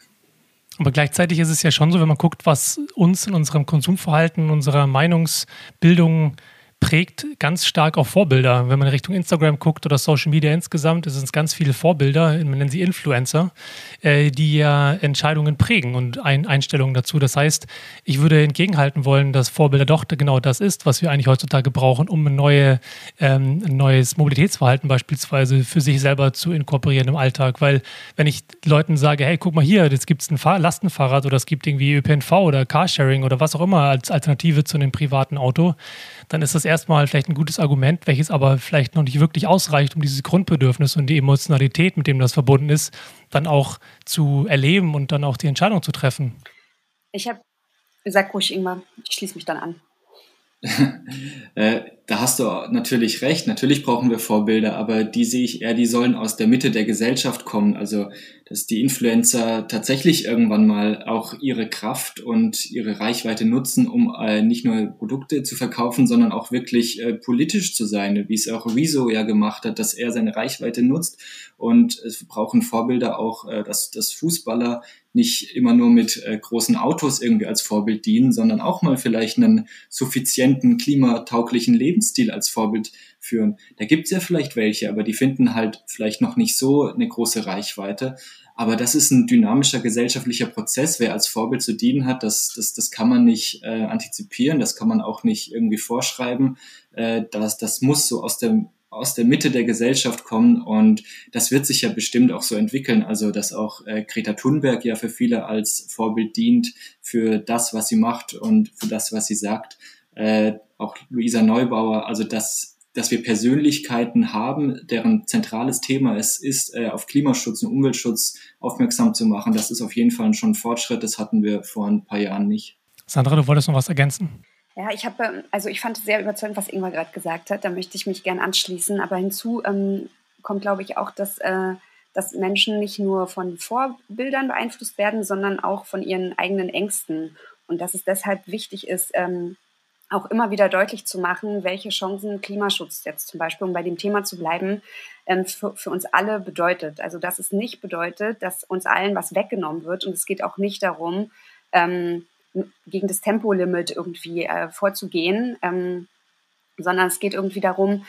Aber gleichzeitig ist es ja schon so, wenn man guckt, was uns in unserem Konsumverhalten, unserer Meinungsbildung prägt ganz stark auch Vorbilder. Wenn man Richtung Instagram guckt oder Social Media insgesamt, sind es ganz viele Vorbilder, man nennt sie Influencer, äh, die ja Entscheidungen prägen und ein Einstellungen dazu. Das heißt, ich würde entgegenhalten wollen, dass Vorbilder doch genau das ist, was wir eigentlich heutzutage brauchen, um ein, neue, ähm, neues Mobilitätsverhalten beispielsweise für sich selber zu inkorporieren im Alltag. Weil wenn ich Leuten sage, hey, guck mal hier, jetzt gibt es ein Fahr Lastenfahrrad oder es gibt irgendwie ÖPNV oder Carsharing oder was auch immer als Alternative zu einem privaten Auto, dann ist das erstmal vielleicht ein gutes Argument, welches aber vielleicht noch nicht wirklich ausreicht, um dieses Grundbedürfnis und die Emotionalität, mit dem das verbunden ist, dann auch zu erleben und dann auch die Entscheidung zu treffen. Ich habe, sag ruhig, Ingmar, ich schließe mich dann an. Äh, da hast du natürlich recht. Natürlich brauchen wir Vorbilder, aber die sehe ich eher, die sollen aus der Mitte der Gesellschaft kommen. Also, dass die Influencer tatsächlich irgendwann mal auch ihre Kraft und ihre Reichweite nutzen, um äh, nicht nur Produkte zu verkaufen, sondern auch wirklich äh, politisch zu sein, wie es auch Rezo ja gemacht hat, dass er seine Reichweite nutzt. Und es brauchen Vorbilder auch, äh, dass, dass Fußballer nicht immer nur mit äh, großen Autos irgendwie als Vorbild dienen, sondern auch mal vielleicht einen suffizienten, klimatauglichen Lebensstil als Vorbild führen. Da gibt es ja vielleicht welche, aber die finden halt vielleicht noch nicht so eine große Reichweite. Aber das ist ein dynamischer gesellschaftlicher Prozess. Wer als Vorbild zu dienen hat, das, das, das kann man nicht äh, antizipieren, das kann man auch nicht irgendwie vorschreiben. Äh, das, das muss so aus dem aus der Mitte der Gesellschaft kommen und das wird sich ja bestimmt auch so entwickeln. Also dass auch äh, Greta Thunberg ja für viele als Vorbild dient für das, was sie macht und für das, was sie sagt. Äh, auch Luisa Neubauer, also dass dass wir Persönlichkeiten haben, deren zentrales Thema es ist, äh, auf Klimaschutz und Umweltschutz aufmerksam zu machen. Das ist auf jeden Fall schon ein Fortschritt. Das hatten wir vor ein paar Jahren nicht. Sandra, du wolltest noch was ergänzen? Ja, ich habe, ähm, also ich fand es sehr überzeugend, was Ingmar gerade gesagt hat. Da möchte ich mich gern anschließen. Aber hinzu ähm, kommt, glaube ich, auch, dass, äh, dass Menschen nicht nur von Vorbildern beeinflusst werden, sondern auch von ihren eigenen Ängsten. Und dass es deshalb wichtig ist, ähm, auch immer wieder deutlich zu machen, welche Chancen Klimaschutz jetzt zum Beispiel, um bei dem Thema zu bleiben, ähm, für, für, uns alle bedeutet. Also dass es nicht bedeutet, dass uns allen was weggenommen wird. Und es geht auch nicht darum, ähm, gegen das Tempolimit irgendwie äh, vorzugehen, ähm, sondern es geht irgendwie darum,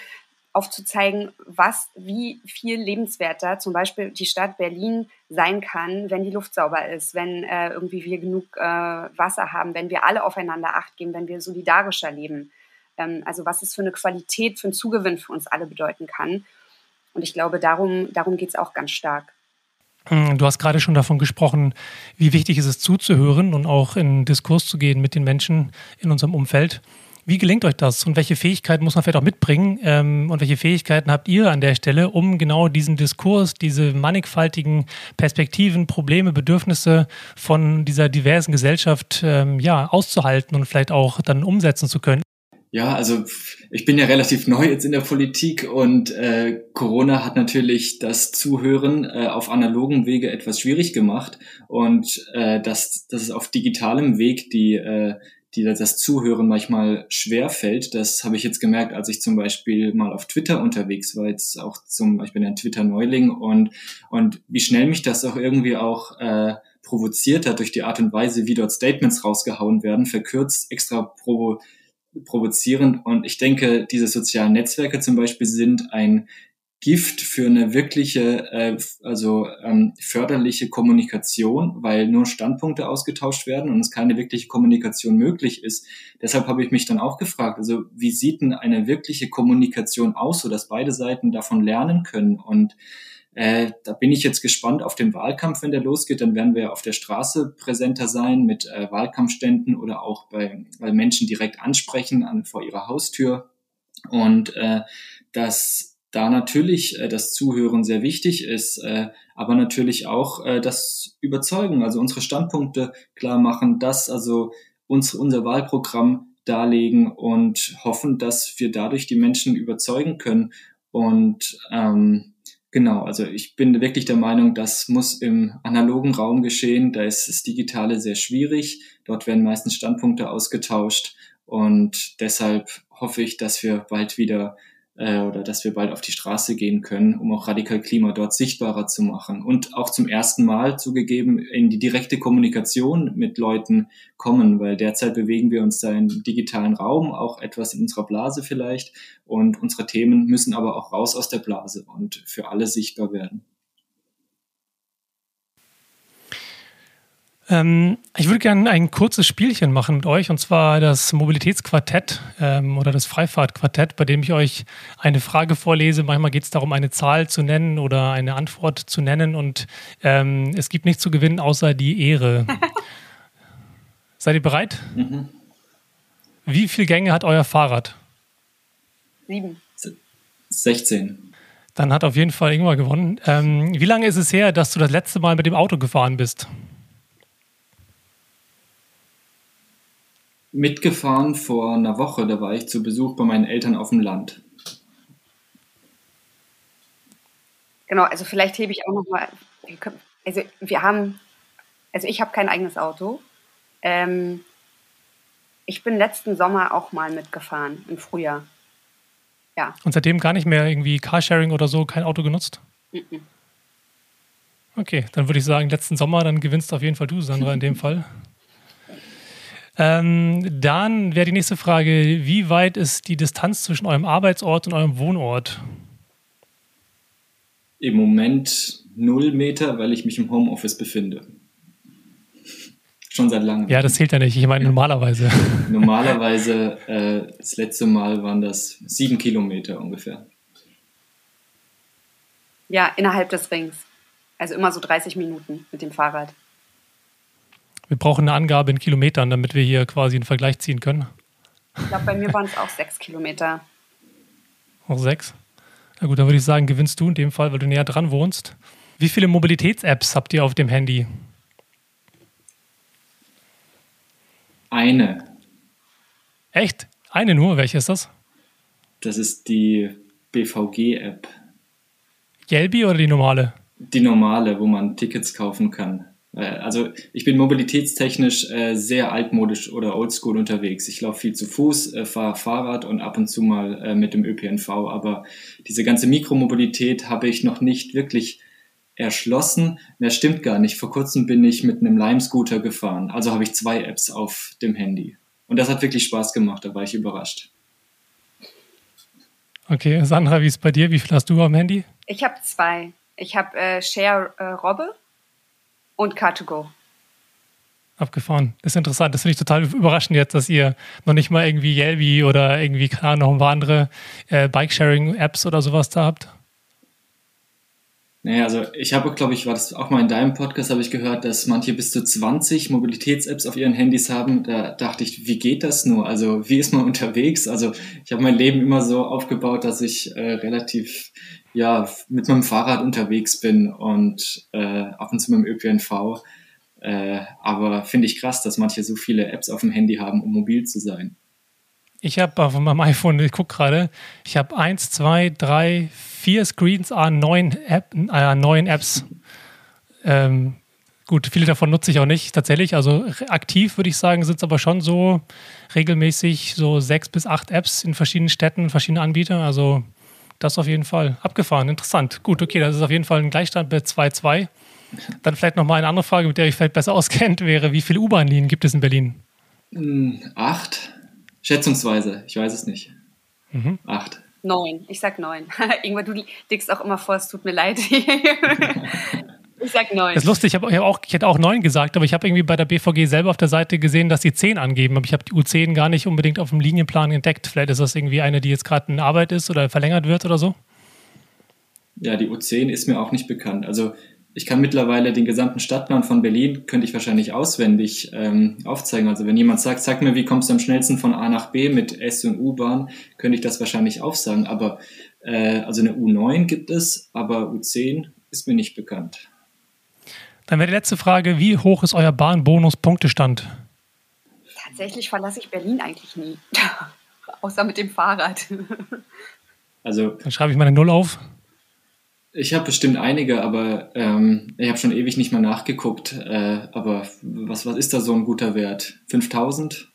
aufzuzeigen, was, wie viel lebenswerter zum Beispiel die Stadt Berlin sein kann, wenn die Luft sauber ist, wenn äh, irgendwie wir genug äh, Wasser haben, wenn wir alle aufeinander Acht geben, wenn wir solidarischer leben. ähm, also was es für eine Qualität, für einen Zugewinn für uns alle bedeuten kann. Und ich glaube, darum, darum geht es auch ganz stark. Hm, du hast gerade schon davon gesprochen, wie wichtig ist es zuzuhören und auch in Diskurs zu gehen mit den Menschen in unserem Umfeld. Wie gelingt euch das und welche Fähigkeiten muss man vielleicht auch mitbringen ähm, und welche Fähigkeiten habt ihr an der Stelle, um genau diesen Diskurs, diese mannigfaltigen Perspektiven, Probleme, Bedürfnisse von dieser diversen Gesellschaft ähm, ja, auszuhalten und vielleicht auch dann umsetzen zu können? Ja, also ich bin ja relativ neu jetzt in der Politik und äh, Corona hat natürlich das Zuhören äh, auf analogen Wege etwas schwierig gemacht und äh, dass, dass es auf digitalem Weg die, äh, die das Zuhören manchmal schwer fällt. Das habe ich jetzt gemerkt, als ich zum Beispiel mal auf Twitter unterwegs war, jetzt auch zum, ich bin ein Twitter-Neuling und, und wie schnell mich das auch irgendwie auch äh, provoziert hat durch die Art und Weise, wie dort Statements rausgehauen werden, verkürzt, extra provo provozierend. Und ich denke, diese sozialen Netzwerke zum Beispiel sind ein Gift für eine wirkliche, äh, also ähm, förderliche Kommunikation, weil nur Standpunkte ausgetauscht werden und es keine wirkliche Kommunikation möglich ist. Deshalb habe ich mich dann auch gefragt, also wie sieht denn eine wirkliche Kommunikation aus, so dass beide Seiten davon lernen können? Und äh, da bin ich jetzt gespannt auf den Wahlkampf, wenn der losgeht. Dann werden wir auf der Straße präsenter sein mit äh, Wahlkampfständen oder auch bei, bei Menschen direkt ansprechen an, vor ihrer Haustür. Und äh, dass da natürlich äh, das Zuhören sehr wichtig ist, äh, aber natürlich auch äh, das Überzeugen, also unsere Standpunkte klar machen, das also uns, unser Wahlprogramm darlegen und hoffen, dass wir dadurch die Menschen überzeugen können. Und ähm, Genau, also ich bin wirklich der Meinung, das muss im analogen Raum geschehen. Da ist das Digitale sehr schwierig. Dort werden meistens Standpunkte ausgetauscht. Und deshalb hoffe ich, dass wir bald wieder äh, oder dass wir bald auf die Straße gehen können, um auch Radikal Klima dort sichtbarer zu machen und auch zum ersten Mal zugegeben in die direkte Kommunikation mit Leuten kommen, weil derzeit bewegen wir uns da im digitalen Raum, auch etwas in unserer Blase vielleicht und unsere Themen müssen aber auch raus aus der Blase und für alle sichtbar werden. Ähm, ich würde gerne ein kurzes Spielchen machen mit euch, und zwar das Mobilitätsquartett ähm, oder das Freifahrtquartett, bei dem ich euch eine Frage vorlese. Manchmal geht es darum, eine Zahl zu nennen oder eine Antwort zu nennen, und ähm, es gibt nichts zu gewinnen außer die Ehre. Seid ihr bereit? Mhm. Wie viele Gänge hat euer Fahrrad? Sieben. 16. Dann hat auf jeden Fall Ingmar gewonnen. Ähm, wie lange ist es her, dass du das letzte Mal mit dem Auto gefahren bist? Mitgefahren vor einer Woche. Da war ich zu Besuch bei meinen Eltern auf dem Land. Genau, also vielleicht hebe ich auch noch mal. Also wir haben, also ich habe kein eigenes Auto. Ähm, ich bin letzten Sommer auch mal mitgefahren im Frühjahr. Ja. Und seitdem gar nicht mehr irgendwie Carsharing oder so, kein Auto genutzt? Mhm. Okay, dann würde ich sagen, letzten Sommer, dann gewinnst auf jeden Fall du, Sandra, in dem Fall. Ähm, dann wäre die nächste Frage: Wie weit ist die Distanz zwischen eurem Arbeitsort und eurem Wohnort? Im Moment null Meter, weil ich mich im Homeoffice befinde. Schon seit langem. Ja, das zählt ja nicht. Ich meine normalerweise. Normalerweise, äh, das letzte Mal waren das sieben Kilometer ungefähr. Ja, innerhalb des Rings. Also immer so 30 Minuten mit dem Fahrrad. Wir brauchen eine Angabe in Kilometern, damit wir hier quasi einen Vergleich ziehen können. Ich glaube, bei mir waren es auch sechs Kilometer. Auch sechs? Na gut, dann würde ich sagen, gewinnst du in dem Fall, weil du näher dran wohnst. Wie viele Mobilitäts-Apps habt ihr auf dem Handy? Eine. Echt? Eine nur? Welche ist das? Das ist die BVG-App. Gelbi oder die normale? Die normale, wo man Tickets kaufen kann. Äh, also ich bin mobilitätstechnisch äh, sehr altmodisch oder oldschool unterwegs. Ich laufe viel zu Fuß, äh, fahre Fahrrad und ab und zu mal mit dem ÖPNV. Aber diese ganze Mikromobilität habe ich noch nicht wirklich erschlossen. Das stimmt gar nicht. Vor kurzem bin ich mit einem Lime-Scooter gefahren. Also habe ich zwei Apps auf dem Handy. Und das hat wirklich Spaß gemacht. Da war ich überrascht. Okay, Sandra, wie ist es bei dir? Wie viel hast du am Handy? Ich habe zwei. Ich habe äh, Share äh, Robbe und Car2Go. Abgefahren. Das ist interessant. Das finde ich total überraschend jetzt, dass ihr noch nicht mal irgendwie Yelby oder irgendwie, keine Ahnung, noch ein paar andere äh, Bike-Sharing-Apps oder sowas da habt. Naja, also ich habe, glaube ich, war das auch mal in deinem Podcast, habe ich gehört, dass manche bis zu 20 Mobilitäts-Apps auf ihren Handys haben. Da dachte ich, wie geht das nur? Also wie ist man unterwegs? Also ich habe mein Leben immer so aufgebaut, dass ich äh, relativ ja mit meinem Fahrrad unterwegs bin und äh, ab und zu mit dem ÖPNV. Äh, aber finde ich krass, dass manche so viele Apps auf dem Handy haben, um mobil zu sein. Ich habe auf meinem iPhone, ich gucke gerade, ich habe eins, zwei, drei, vier Screens an neun, App, äh, neun Apps. Ähm, gut, viele davon nutze ich auch nicht tatsächlich. Also aktiv würde ich sagen, sind es aber schon so regelmäßig so sechs bis acht Apps in verschiedenen Städten, verschiedene Anbieter. Also das auf jeden Fall. Abgefahren, interessant. Gut, okay, das ist auf jeden Fall ein Gleichstand mit 2-2. Dann vielleicht nochmal eine andere Frage, mit der ich vielleicht besser auskennt, wäre, wie viele U-Bahn-Linien gibt es in Berlin? Hm, acht. Schätzungsweise, ich weiß es nicht. Mhm. Acht. Neun, ich sag neun. Irgendwann, du dickst auch immer vor, es tut mir leid. ich sag neun. Das ist lustig, ich, hab, ich, hab auch, ich hätte auch neun gesagt, aber ich habe irgendwie bei der BVG selber auf der Seite gesehen, dass sie zehn angeben, aber ich habe die U10 gar nicht unbedingt auf dem Linienplan entdeckt. Vielleicht ist das irgendwie eine, die jetzt gerade in Arbeit ist oder verlängert wird oder so. Ja, die U10 ist mir auch nicht bekannt. Also ich kann mittlerweile den gesamten Stadtplan von Berlin, könnte ich wahrscheinlich auswendig ähm, aufzeigen. Also wenn jemand sagt, sag mir, wie kommst du am schnellsten von A nach B mit S und U-Bahn, könnte ich das wahrscheinlich aufsagen. Aber äh, also eine U9 gibt es, aber U10 ist mir nicht bekannt. Dann wäre die letzte Frage, wie hoch ist euer Bahnbonus-Punktestand? Tatsächlich verlasse ich Berlin eigentlich nie. Außer mit dem Fahrrad. also. Dann schreibe ich meine Null auf. Ich habe bestimmt einige, aber ähm, ich habe schon ewig nicht mal nachgeguckt. Äh, aber was, was ist da so ein guter Wert? 5000?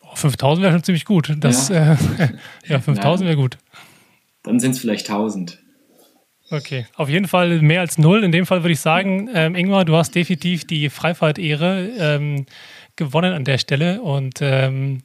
Oh, 5000 wäre schon ziemlich gut. Das, ja, äh, ja 5000 wäre gut. Dann sind es vielleicht 1000. Okay, auf jeden Fall mehr als null. In dem Fall würde ich sagen, ähm, Ingmar, du hast definitiv die Freifahrt-Ehre ähm, gewonnen an der Stelle und ähm,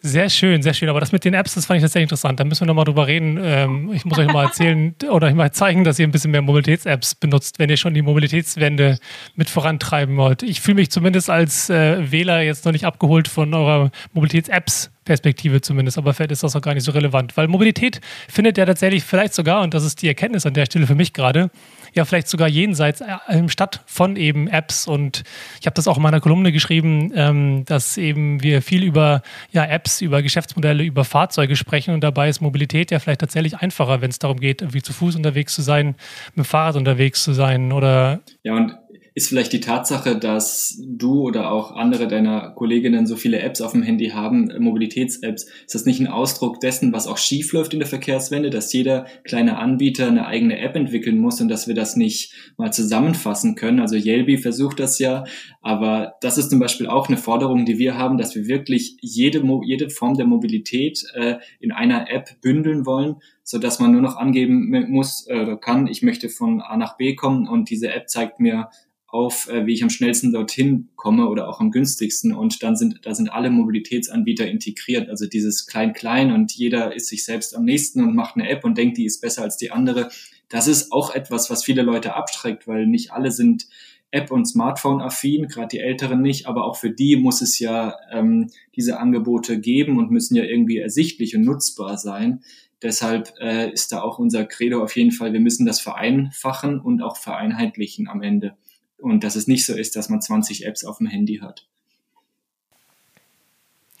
sehr schön, sehr schön. Aber das mit den Apps, das fand ich tatsächlich interessant. Da müssen wir nochmal drüber reden. Ähm, ich muss euch mal erzählen oder euch mal zeigen, dass ihr ein bisschen mehr Mobilitäts-Apps benutzt, wenn ihr schon die Mobilitätswende mit vorantreiben wollt. Ich fühle mich zumindest als äh, Wähler jetzt noch nicht abgeholt von eurer Mobilitäts-Apps. Perspektive zumindest, aber vielleicht ist das auch gar nicht so relevant, weil Mobilität findet ja tatsächlich vielleicht sogar, und das ist die Erkenntnis an der Stelle für mich gerade, ja vielleicht sogar jenseits äh, statt von eben Apps. Und ich habe das auch in meiner Kolumne geschrieben, ähm, dass eben wir viel über ja, Apps, über Geschäftsmodelle, über Fahrzeuge sprechen und dabei ist Mobilität ja vielleicht tatsächlich einfacher, wenn es darum geht, irgendwie zu Fuß unterwegs zu sein, mit dem Fahrrad unterwegs zu sein oder. Ja, und ist vielleicht die Tatsache, dass du oder auch andere deiner Kolleginnen so viele Apps auf dem Handy haben, äh, Mobilitäts-Apps, ist das nicht ein Ausdruck dessen, was auch schief läuft in der Verkehrswende, dass jeder kleine Anbieter eine eigene App entwickeln muss und dass wir das nicht mal zusammenfassen können? Also Yelby versucht das ja, aber das ist zum Beispiel auch eine Forderung, die wir haben, dass wir wirklich jede, jede Form der Mobilität äh, in einer App bündeln wollen, so dass man nur noch angeben muss äh, oder kann, ich möchte von A nach B kommen und diese App zeigt mir auf, äh, wie ich am schnellsten dorthin komme oder auch am günstigsten. Und dann sind, da sind alle Mobilitätsanbieter integriert. Also dieses Klein-Klein und jeder ist sich selbst am nächsten und macht eine App und denkt, die ist besser als die andere. Das ist auch etwas, was viele Leute abschreckt, weil nicht alle sind App- und Smartphone-affin, gerade die Älteren nicht, aber auch für die muss es ja ähm, diese Angebote geben und müssen ja irgendwie ersichtlich und nutzbar sein. Deshalb äh, ist da auch unser Credo auf jeden Fall, wir müssen das vereinfachen und auch vereinheitlichen am Ende und dass es nicht so ist, dass man 20 Apps auf dem Handy hat.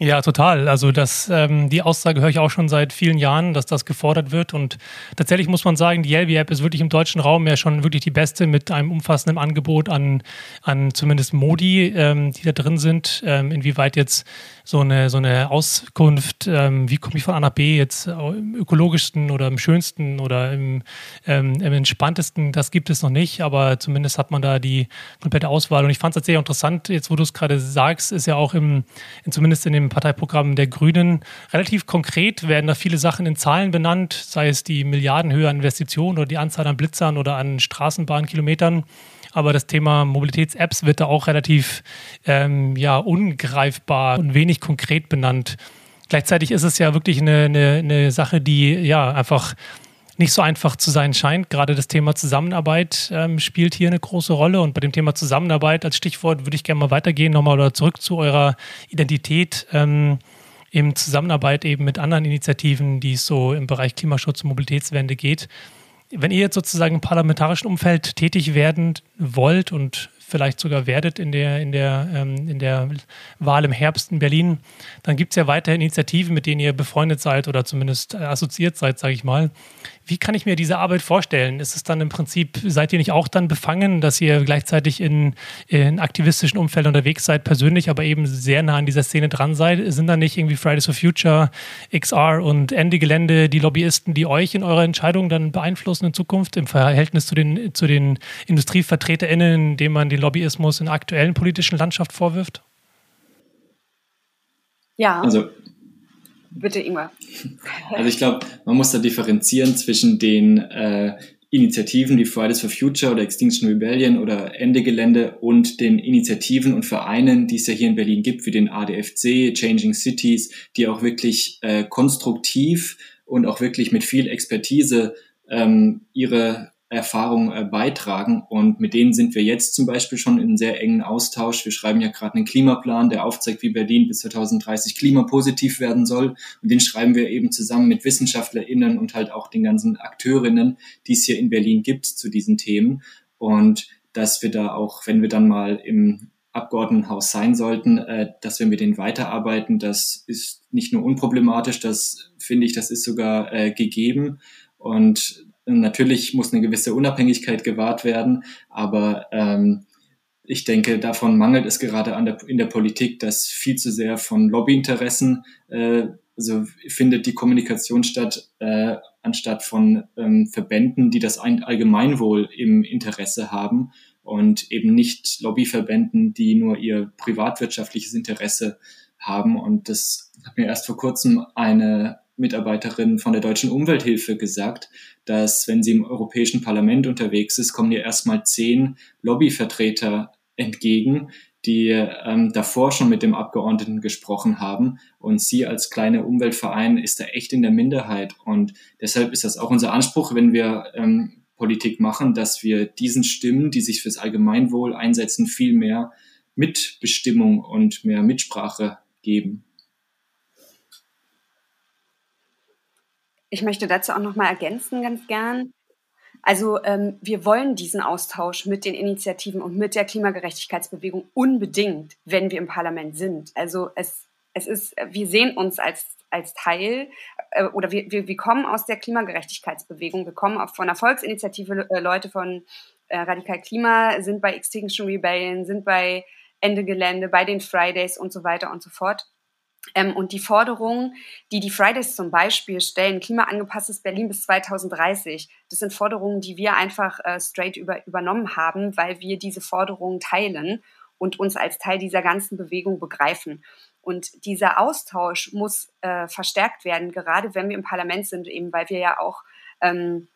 Ja, total. Also das, ähm, die Aussage höre ich auch schon seit vielen Jahren, dass das gefordert wird. Und tatsächlich muss man sagen, die Yelby-App ist wirklich im deutschen Raum ja schon wirklich die beste mit einem umfassenden Angebot an, an zumindest Modi, ähm, die da drin sind. Ähm, inwieweit jetzt so eine, so eine Auskunft, ähm, wie komme ich von A nach B jetzt im ökologischsten oder im schönsten oder im, ähm, im entspanntesten, das gibt es noch nicht, aber zumindest hat man da die komplette Auswahl. Und ich fand es sehr interessant, jetzt wo du es gerade sagst, ist ja auch im, in, zumindest in dem Parteiprogramm der Grünen relativ konkret werden da viele Sachen in Zahlen benannt, sei es die Milliardenhöhe an Investitionen oder die Anzahl an Blitzern oder an Straßenbahnkilometern aber das Thema Mobilitäts-Apps wird da auch relativ ähm, ja, ungreifbar und wenig konkret benannt. Gleichzeitig ist es ja wirklich eine, eine, eine Sache, die ja einfach nicht so einfach zu sein scheint. Gerade das Thema Zusammenarbeit ähm, spielt hier eine große Rolle. Und bei dem Thema Zusammenarbeit als Stichwort würde ich gerne mal weitergehen, nochmal oder zurück zu eurer Identität. Ähm, in Zusammenarbeit eben mit anderen Initiativen, die es so im Bereich Klimaschutz und Mobilitätswende geht. Wenn ihr jetzt sozusagen im parlamentarischen Umfeld tätig werden wollt und vielleicht sogar werdet in der, in der, ähm, in der Wahl im Herbst in Berlin, dann gibt es ja weiter Initiativen, mit denen ihr befreundet seid oder zumindest assoziiert seid, sage ich mal. Wie kann ich mir diese Arbeit vorstellen? Ist es dann im Prinzip, seid ihr nicht auch dann befangen, dass ihr gleichzeitig in, in aktivistischen Umfeldern unterwegs seid, persönlich, aber eben sehr nah an dieser Szene dran seid? Sind da nicht irgendwie Fridays for Future, XR und Ende Gelände die Lobbyisten, die euch in eurer Entscheidung dann beeinflussen in Zukunft im Verhältnis zu den, zu den IndustrievertreterInnen, denen man den Lobbyismus in der aktuellen politischen Landschaft vorwirft? Ja. Also Bitte, Ingmar. Also ich glaube, man muss da differenzieren zwischen den äh, Initiativen wie Fridays for Future oder Extinction Rebellion oder Ende Gelände und den Initiativen und Vereinen, die es ja hier in Berlin gibt, wie den ADFC, Changing Cities, die auch wirklich äh, konstruktiv und auch wirklich mit viel Expertise ähm, ihre Erfahrung äh, beitragen. Und mit denen sind wir jetzt zum Beispiel schon in sehr engen Austausch. Wir schreiben ja gerade einen Klimaplan, der aufzeigt, wie Berlin bis 2030 klimapositiv werden soll. Und den schreiben wir eben zusammen mit WissenschaftlerInnen und halt auch den ganzen Akteurinnen, die es hier in Berlin gibt zu diesen Themen. Und dass wir da auch, wenn wir dann mal im Abgeordnetenhaus sein sollten, äh, dass wir mit denen weiterarbeiten, das ist nicht nur unproblematisch, das finde ich, das ist sogar äh, gegeben. Und Natürlich muss eine gewisse Unabhängigkeit gewahrt werden, aber ähm, ich denke, davon mangelt es gerade an der, in der Politik, dass viel zu sehr von Lobbyinteressen, äh, also findet die Kommunikation statt, äh, anstatt von ähm, Verbänden, die das Allgemeinwohl im Interesse haben und eben nicht Lobbyverbänden, die nur ihr privatwirtschaftliches Interesse haben. Und das hat mir erst vor kurzem eine Mitarbeiterin von der Deutschen Umwelthilfe gesagt, dass wenn sie im Europäischen Parlament unterwegs ist, kommen ihr erstmal zehn Lobbyvertreter entgegen, die ähm, davor schon mit dem Abgeordneten gesprochen haben. Und sie als kleiner Umweltverein ist da echt in der Minderheit. Und deshalb ist das auch unser Anspruch, wenn wir ähm, Politik machen, dass wir diesen Stimmen, die sich fürs Allgemeinwohl einsetzen, viel mehr Mitbestimmung und mehr Mitsprache geben. Ich möchte dazu auch noch mal ergänzen, ganz gern. Also ähm, wir wollen diesen Austausch mit den Initiativen und mit der Klimagerechtigkeitsbewegung unbedingt, wenn wir im Parlament sind. Also es, es ist, wir sehen uns als, als Teil äh, oder wir, wir, wir kommen aus der Klimagerechtigkeitsbewegung, wir kommen auch von der Volksinitiative, äh, Leute von äh, Radikal Klima sind bei Extinction Rebellion, sind bei Ende Gelände, bei den Fridays und so weiter und so fort. Ähm, und die Forderungen, die die Fridays zum Beispiel stellen, klimaangepasstes Berlin bis 2030, das sind Forderungen, die wir einfach äh, straight über, übernommen haben, weil wir diese Forderungen teilen und uns als Teil dieser ganzen Bewegung begreifen. Und dieser Austausch muss äh, verstärkt werden, gerade wenn wir im Parlament sind, eben weil wir ja auch, ähm,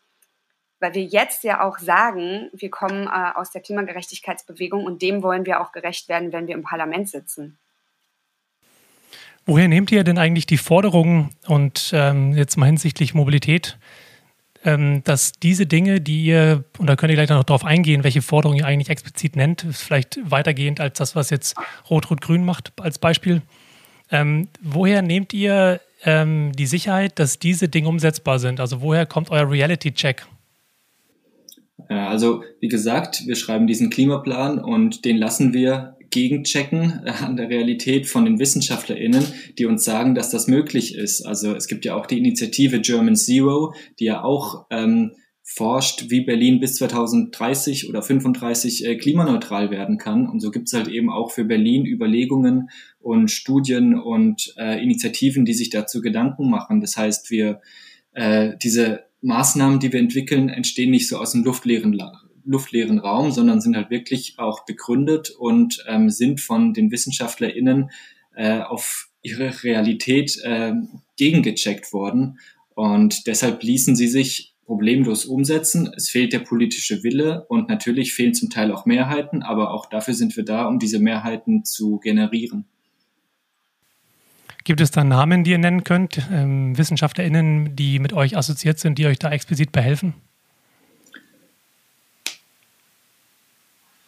weil wir jetzt ja auch sagen, wir kommen äh, aus der Klimagerechtigkeitsbewegung und dem wollen wir auch gerecht werden, wenn wir im Parlament sitzen. Woher nehmt ihr denn eigentlich die Forderungen und ähm, jetzt mal hinsichtlich Mobilität, ähm, dass diese Dinge, die ihr, und da könnt ihr gleich noch darauf eingehen, welche Forderungen ihr eigentlich explizit nennt, ist vielleicht weitergehend als das, was jetzt Rot-Rot-Grün macht als Beispiel. Ähm, woher nehmt ihr ähm, die Sicherheit, dass diese Dinge umsetzbar sind? Also woher kommt euer Reality-Check? Also wie gesagt, wir schreiben diesen Klimaplan und den lassen wir gegenchecken äh, an der Realität von den WissenschaftlerInnen, die uns sagen, dass das möglich ist. Also es gibt ja auch die Initiative German Zero, die ja auch ähm, forscht, wie Berlin bis 2030 oder 35 äh, klimaneutral werden kann. Und so gibt es halt eben auch für Berlin Überlegungen und Studien und äh, Initiativen, die sich dazu Gedanken machen. Das heißt, wir äh, diese Maßnahmen, die wir entwickeln, entstehen nicht so aus dem luftleeren luftleeren Raum, sondern sind halt wirklich auch begründet und ähm, sind von den WissenschaftlerInnen äh, auf ihre Realität äh, gegengecheckt worden. Und deshalb ließen sie sich problemlos umsetzen. Es fehlt der politische Wille und natürlich fehlen zum Teil auch Mehrheiten, aber auch dafür sind wir da, um diese Mehrheiten zu generieren. Gibt es da Namen, die ihr nennen könnt, ähm, WissenschaftlerInnen, die mit euch assoziiert sind, die euch da explizit behelfen?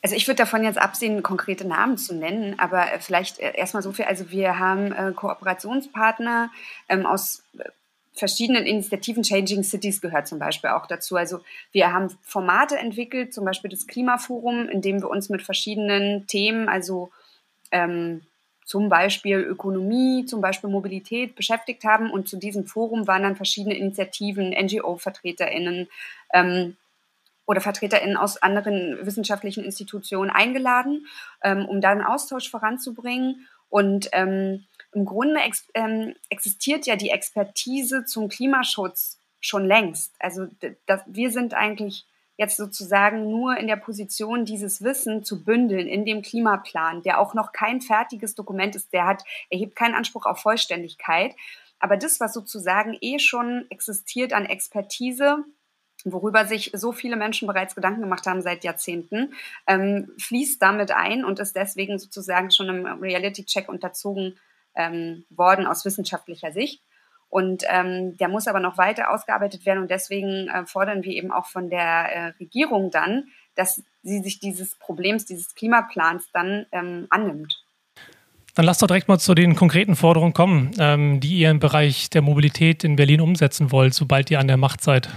Also ich würde davon jetzt absehen, konkrete Namen zu nennen, aber äh, vielleicht äh, erstmal so viel. Also wir haben äh, Kooperationspartner ähm, aus äh, verschiedenen Initiativen. Changing Cities gehört zum Beispiel auch dazu. Also wir haben Formate entwickelt, zum Beispiel das Klimaforum, in dem wir uns mit verschiedenen Themen, also ähm, zum Beispiel Ökonomie, zum Beispiel Mobilität beschäftigt haben. Und zu diesem Forum waren dann verschiedene Initiativen, NGO-VertreterInnen, ähm, oder VertreterInnen aus anderen wissenschaftlichen Institutionen eingeladen, ähm, um da einen Austausch voranzubringen. Und ähm, im Grunde ex ähm, existiert ja die Expertise zum Klimaschutz schon längst. Also das, wir sind eigentlich jetzt sozusagen nur in der Position, dieses Wissen zu bündeln in dem Klimaplan, der auch noch kein fertiges Dokument ist, der hat, erhebt keinen Anspruch auf Vollständigkeit. Aber das, was sozusagen eh schon existiert an Expertise, worüber sich so viele Menschen bereits Gedanken gemacht haben seit Jahrzehnten, ähm, fließt damit ein und ist deswegen sozusagen schon im Reality-Check unterzogen ähm, worden aus wissenschaftlicher Sicht. Und ähm, der muss aber noch weiter ausgearbeitet werden und deswegen äh, fordern wir eben auch von der äh, Regierung dann, dass sie sich dieses Problems, dieses Klimaplans dann ähm, annimmt. Dann lasst doch direkt mal zu den konkreten Forderungen kommen, ähm, die ihr im Bereich der Mobilität in Berlin umsetzen wollt, sobald ihr an der Macht seid.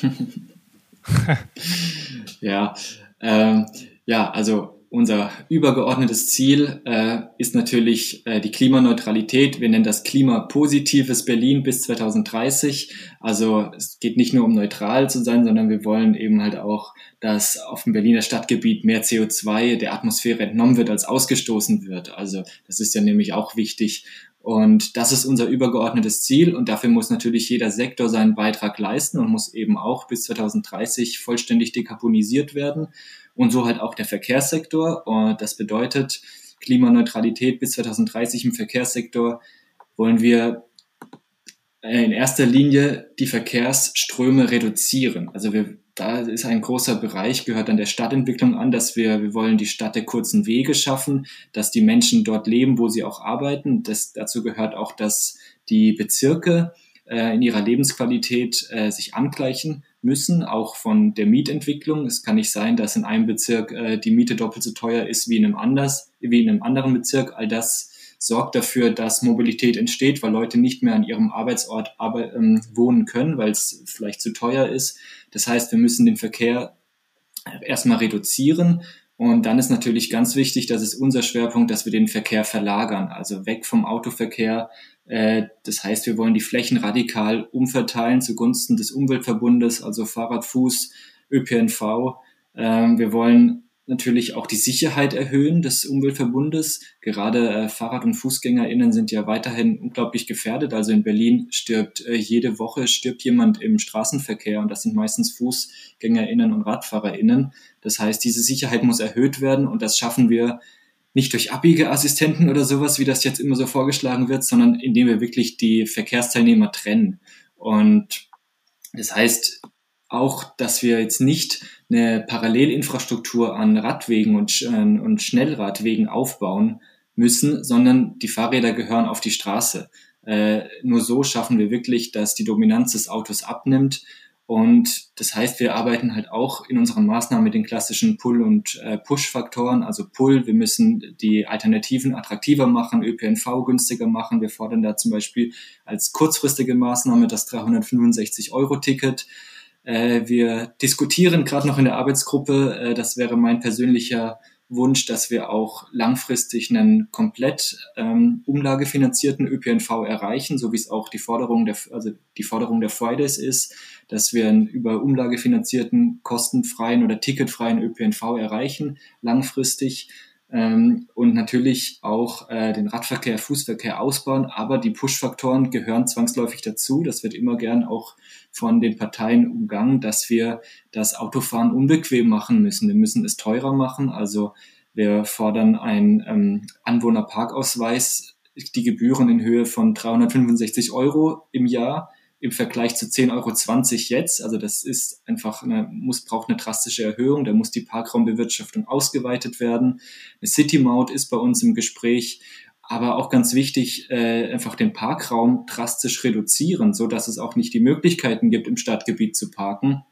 ja, ähm, ja, also unser übergeordnetes Ziel äh, ist natürlich äh, die Klimaneutralität. Wir nennen das klimapositives Berlin bis 2030. Also es geht nicht nur um neutral zu sein, sondern wir wollen eben halt auch, dass auf dem Berliner Stadtgebiet mehr CO2 der Atmosphäre entnommen wird, als ausgestoßen wird. Also das ist ja nämlich auch wichtig. Und das ist unser übergeordnetes Ziel und dafür muss natürlich jeder Sektor seinen Beitrag leisten und muss eben auch bis 2030 vollständig dekarbonisiert werden und so halt auch der Verkehrssektor. Und das bedeutet Klimaneutralität bis 2030 im Verkehrssektor wollen wir in erster Linie die Verkehrsströme reduzieren. Also wir da ist ein großer Bereich, gehört an der Stadtentwicklung an, dass wir, wir wollen die Stadt der kurzen Wege schaffen, dass die Menschen dort leben, wo sie auch arbeiten. Das, dazu gehört auch, dass die Bezirke äh, in ihrer Lebensqualität äh, sich angleichen müssen, auch von der Mietentwicklung. Es kann nicht sein, dass in einem Bezirk äh, die Miete doppelt so teuer ist wie in einem anders, wie in einem anderen Bezirk. All das sorgt dafür, dass Mobilität entsteht, weil Leute nicht mehr an ihrem Arbeitsort aber, ähm, wohnen können, weil es vielleicht zu teuer ist. Das heißt, wir müssen den Verkehr erstmal reduzieren. Und dann ist natürlich ganz wichtig, das ist unser Schwerpunkt, dass wir den Verkehr verlagern, also weg vom Autoverkehr. Äh, das heißt, wir wollen die Flächen radikal umverteilen zugunsten des Umweltverbundes, also Fahrrad, Fuß, ÖPNV. Ähm, wir wollen natürlich auch die Sicherheit erhöhen des Umweltverbundes. Gerade äh, Fahrrad- und FußgängerInnen sind ja weiterhin unglaublich gefährdet. Also in Berlin stirbt äh, jede Woche stirbt jemand im Straßenverkehr und das sind meistens FußgängerInnen und RadfahrerInnen. Das heißt, diese Sicherheit muss erhöht werden und das schaffen wir nicht durch Abbiegeassistenten oder sowas, wie das jetzt immer so vorgeschlagen wird, sondern indem wir wirklich die Verkehrsteilnehmer trennen. Und das heißt auch, dass wir jetzt nicht eine Parallelinfrastruktur an Radwegen und, und Schnellradwegen aufbauen müssen, sondern die Fahrräder gehören auf die Straße. Äh, nur so schaffen wir wirklich, dass die Dominanz des Autos abnimmt. Und das heißt, wir arbeiten halt auch in unseren Maßnahmen mit den klassischen Pull- und äh, Push-Faktoren. Also Pull, wir müssen die Alternativen attraktiver machen, ÖPNV günstiger machen. Wir fordern da zum Beispiel als kurzfristige Maßnahme das 365-Euro-Ticket. Äh, wir diskutieren gerade noch in der Arbeitsgruppe, äh, das wäre mein persönlicher Wunsch, dass wir auch langfristig einen komplett ähm, umlagefinanzierten ÖPNV erreichen, so wie es auch die Forderung der, also die Forderung der Fridays ist, dass wir einen über umlagefinanzierten, kostenfreien oder ticketfreien ÖPNV erreichen, langfristig ähm, und natürlich auch äh, den Radverkehr, Fußverkehr ausbauen. Aber die Push-Faktoren gehören zwangsläufig dazu. Das wird immer gern auch von den Parteien umgangen, dass wir das Autofahren unbequem machen müssen. Wir müssen es teurer machen. Also wir fordern einen ähm, Anwohnerparkausweis, die Gebühren in Höhe von 365 Euro im Jahr im Vergleich zu 10,20 Euro jetzt. Also das ist einfach eine, muss, braucht eine drastische Erhöhung. Da muss die Parkraumbewirtschaftung ausgeweitet werden. Eine City Maut ist bei uns im Gespräch. aber auch ganz wichtig, äh, einfach den Parkraum drastisch reduzieren, so dass es auch nicht die Möglichkeiten gibt, im Stadtgebiet zu parken.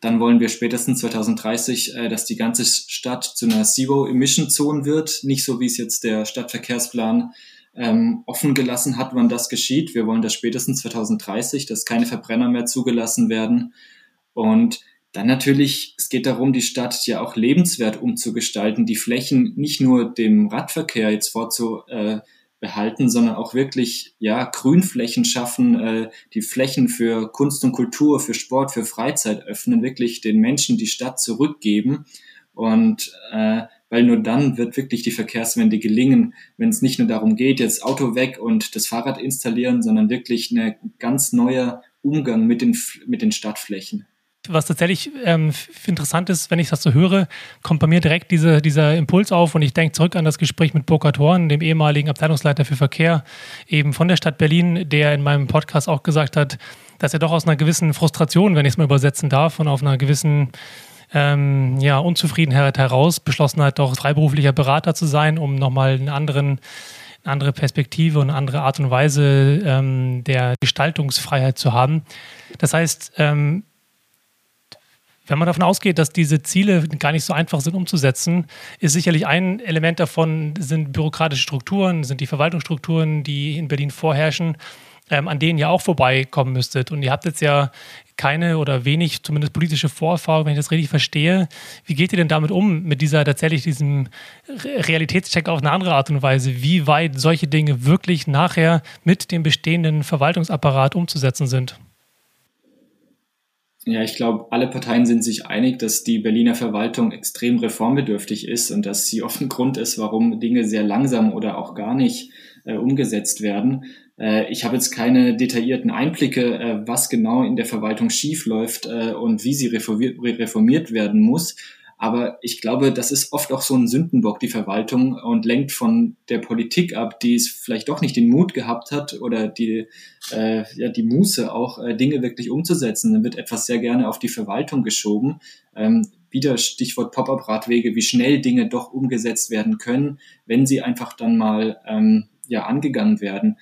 Dann wollen wir spätestens 2030, äh, dass die ganze Stadt zu einer Zero-Emission-Zone wird, nicht so wie es jetzt der Stadtverkehrsplan ähm, offen gelassen hat, wann das geschieht. Wir wollen das spätestens 2030, dass keine Verbrenner mehr zugelassen werden. Und dann natürlich, es geht darum, die Stadt ja auch lebenswert umzugestalten, die Flächen nicht nur dem Radverkehr jetzt vorzubehalten, sondern auch wirklich ja Grünflächen schaffen, äh, die Flächen für Kunst und Kultur, für Sport, für Freizeit öffnen, wirklich den Menschen die Stadt zurückgeben und äh, weil nur dann wird wirklich die Verkehrswende gelingen, wenn es nicht nur darum geht, jetzt Auto weg und das Fahrrad installieren, sondern wirklich eine ganz neuer Umgang mit den, mit den Stadtflächen. Was tatsächlich ähm, interessant ist, wenn ich das so höre, kommt bei mir direkt diese, dieser Impuls auf und ich denke zurück an das Gespräch mit Burkhard Horn, dem ehemaligen Abteilungsleiter für Verkehr, eben von der Stadt Berlin, der in meinem Podcast auch gesagt hat, dass er doch aus einer gewissen Frustration, wenn ich es mal übersetzen darf, und auf einer gewissen ähm, ja, Unzufriedenheit heraus beschlossen hat, doch freiberuflicher Berater zu sein, um nochmal einen anderen eine andere Perspektive und eine andere Art und Weise ähm, der Gestaltungsfreiheit zu haben. Das heißt, ähm, wenn man davon ausgeht, dass diese Ziele gar nicht so einfach sind umzusetzen, ist sicherlich ein Element davon, sind bürokratische Strukturen, sind die Verwaltungsstrukturen, die in Berlin vorherrschen, ähm, an denen ihr auch vorbeikommen müsstet. Und ihr habt jetzt ja keine oder wenig, zumindest politische Vorerfahrung, wenn ich das richtig verstehe. Wie geht ihr denn damit um, mit dieser tatsächlich diesem Realitätscheck auf eine andere Art und Weise, wie weit solche Dinge wirklich nachher mit dem bestehenden Verwaltungsapparat umzusetzen sind? Ja, ich glaube, alle Parteien sind sich einig, dass die Berliner Verwaltung extrem reformbedürftig ist und dass sie oft ein Grund ist, warum Dinge sehr langsam oder auch gar nicht äh, umgesetzt werden. Äh, ich habe jetzt keine detaillierten Einblicke, äh, was genau in der Verwaltung schiefläuft äh, und wie sie reformiert werden muss. Aber ich glaube, das ist oft auch so ein Sündenbock, die Verwaltung, und lenkt von der Politik ab, die es vielleicht doch nicht den Mut gehabt hat oder die, äh, ja, die Muße auch, äh, Dinge wirklich umzusetzen. Dann wird etwas sehr gerne auf die Verwaltung geschoben. Ähm, wieder Stichwort Pop-up-Radwege, wie schnell Dinge doch umgesetzt werden können, wenn sie einfach dann mal ähm, ja angegangen werden.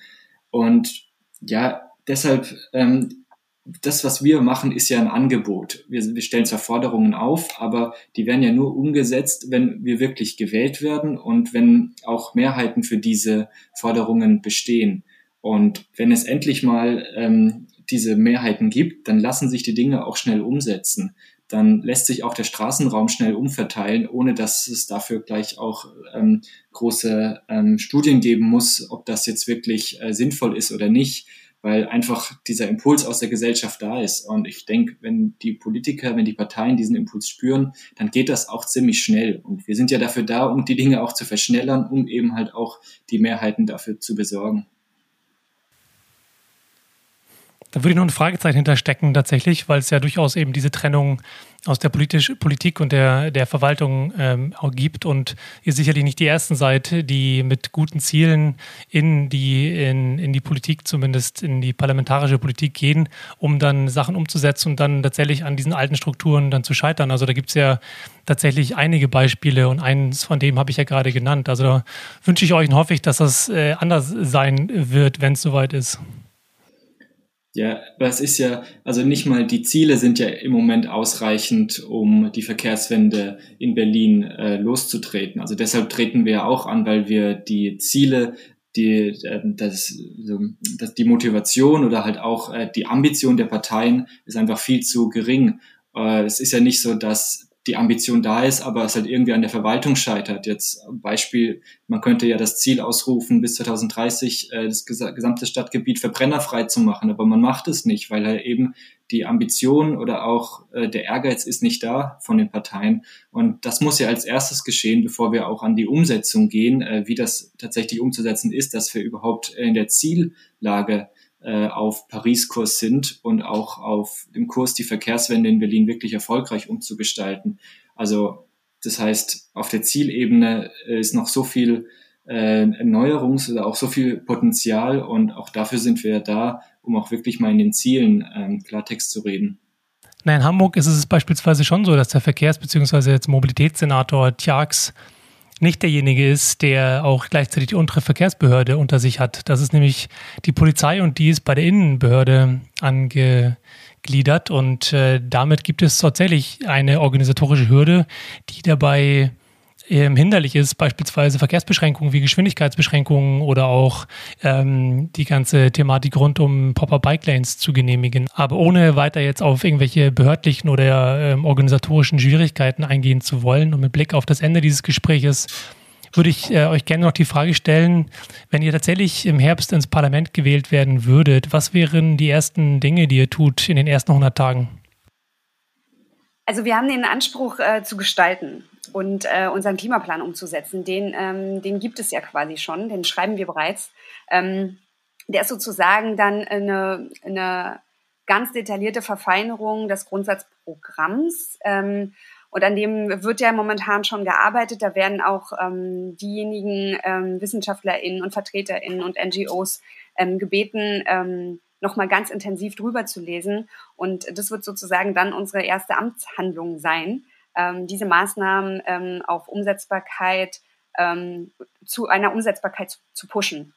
Und ja, deshalb ähm, das, was wir machen, ist ja ein Angebot. Wir, wir stellen zwar Forderungen auf, aber die werden ja nur umgesetzt, wenn wir wirklich gewählt werden und wenn auch Mehrheiten für diese Forderungen bestehen. Und wenn es endlich mal ähm, diese Mehrheiten gibt, dann lassen sich die Dinge auch schnell umsetzen. Dann lässt sich auch der Straßenraum schnell umverteilen, ohne dass es dafür gleich auch ähm, große ähm, Studien geben muss, ob das jetzt wirklich äh, sinnvoll ist oder nicht weil einfach dieser Impuls aus der Gesellschaft da ist. Und ich denke, wenn die Politiker, wenn die Parteien diesen Impuls spüren, dann geht das auch ziemlich schnell. Und wir sind ja dafür da, um die Dinge auch zu verschnellern, um eben halt auch die Mehrheiten dafür zu besorgen. Da würde ich noch ein Fragezeichen hinterstecken tatsächlich, weil es ja durchaus eben diese Trennung aus der politisch, Politik und der, der Verwaltung ähm, auch gibt und ihr sicherlich nicht die Ersten seid, die mit guten Zielen in die, in, in die Politik, zumindest in die parlamentarische Politik gehen, um dann Sachen umzusetzen und dann tatsächlich an diesen alten Strukturen dann zu scheitern. Also da gibt es ja tatsächlich einige Beispiele und eins von dem habe ich ja gerade genannt. Also da wünsche ich euch und hoffe ich, dass das äh, anders sein wird, wenn es soweit ist. Ja, es ist ja, also nicht mal die Ziele sind ja im Moment ausreichend, um die Verkehrswende in Berlin äh, loszutreten. Also deshalb treten wir auch an, weil wir die Ziele, die, äh, das, das, die Motivation oder halt auch äh, die Ambition der Parteien ist einfach viel zu gering. Äh, es ist ja nicht so, dass die Ambition da ist, aber es halt irgendwie an der Verwaltung scheitert. Jetzt Beispiel, man könnte ja das Ziel ausrufen, bis 2030 äh, das gesamte Stadtgebiet verbrennerfrei zu machen, aber man macht es nicht, weil halt eben die Ambition oder auch äh, der Ehrgeiz ist nicht da von den Parteien. Und das muss ja als erstes geschehen, bevor wir auch an die Umsetzung gehen, äh, wie das tatsächlich umzusetzen ist, dass wir überhaupt in der Ziellage äh, auf Paris-Kurs sind und auch auf dem Kurs, die Verkehrswende in Berlin wirklich erfolgreich umzugestalten. Also das heißt, auf der Zielebene ist noch so viel äh, Erneuerungs- oder auch so viel Potenzial und auch dafür sind wir da, um auch wirklich mal in den Zielen ähm, Klartext zu reden. Na, in Hamburg ist es beispielsweise schon so, dass der Verkehrs- bzw. jetzt Mobilitätssenator Tjax nicht derjenige ist, der auch gleichzeitig die untere Verkehrsbehörde unter sich hat. Das ist nämlich die Polizei und die ist bei der Innenbehörde angegliedert und äh, damit gibt es tatsächlich eine organisatorische Hürde, die dabei ähm, hinderlich ist, beispielsweise Verkehrsbeschränkungen wie Geschwindigkeitsbeschränkungen oder auch ähm, die ganze Thematik rund um Popper-Bike-Lanes zu genehmigen. Aber ohne weiter jetzt auf irgendwelche behördlichen oder ähm, organisatorischen Schwierigkeiten eingehen zu wollen und mit Blick auf das Ende dieses Gespräches würde ich äh, euch gerne noch die Frage stellen, wenn ihr tatsächlich im Herbst ins Parlament gewählt werden würdet, was wären die ersten Dinge, die ihr tut in den ersten 100 Tagen? Also wir haben den Anspruch äh, zu gestalten und äh, unseren Klimaplan umzusetzen. Den, ähm, den gibt es ja quasi schon, den schreiben wir bereits. Ähm, der ist sozusagen dann eine, eine ganz detaillierte Verfeinerung des Grundsatzprogramms. Ähm, und an dem wird ja momentan schon gearbeitet. Da werden auch ähm, diejenigen ähm, WissenschaftlerInnen und VertreterInnen und NGOs ähm, gebeten, ähm, nochmal ganz intensiv drüber zu lesen. Und das wird sozusagen dann unsere erste Amtshandlung sein, ähm, diese Maßnahmen ähm, auf Umsetzbarkeit, ähm, zu einer Umsetzbarkeit zu, zu, pushen.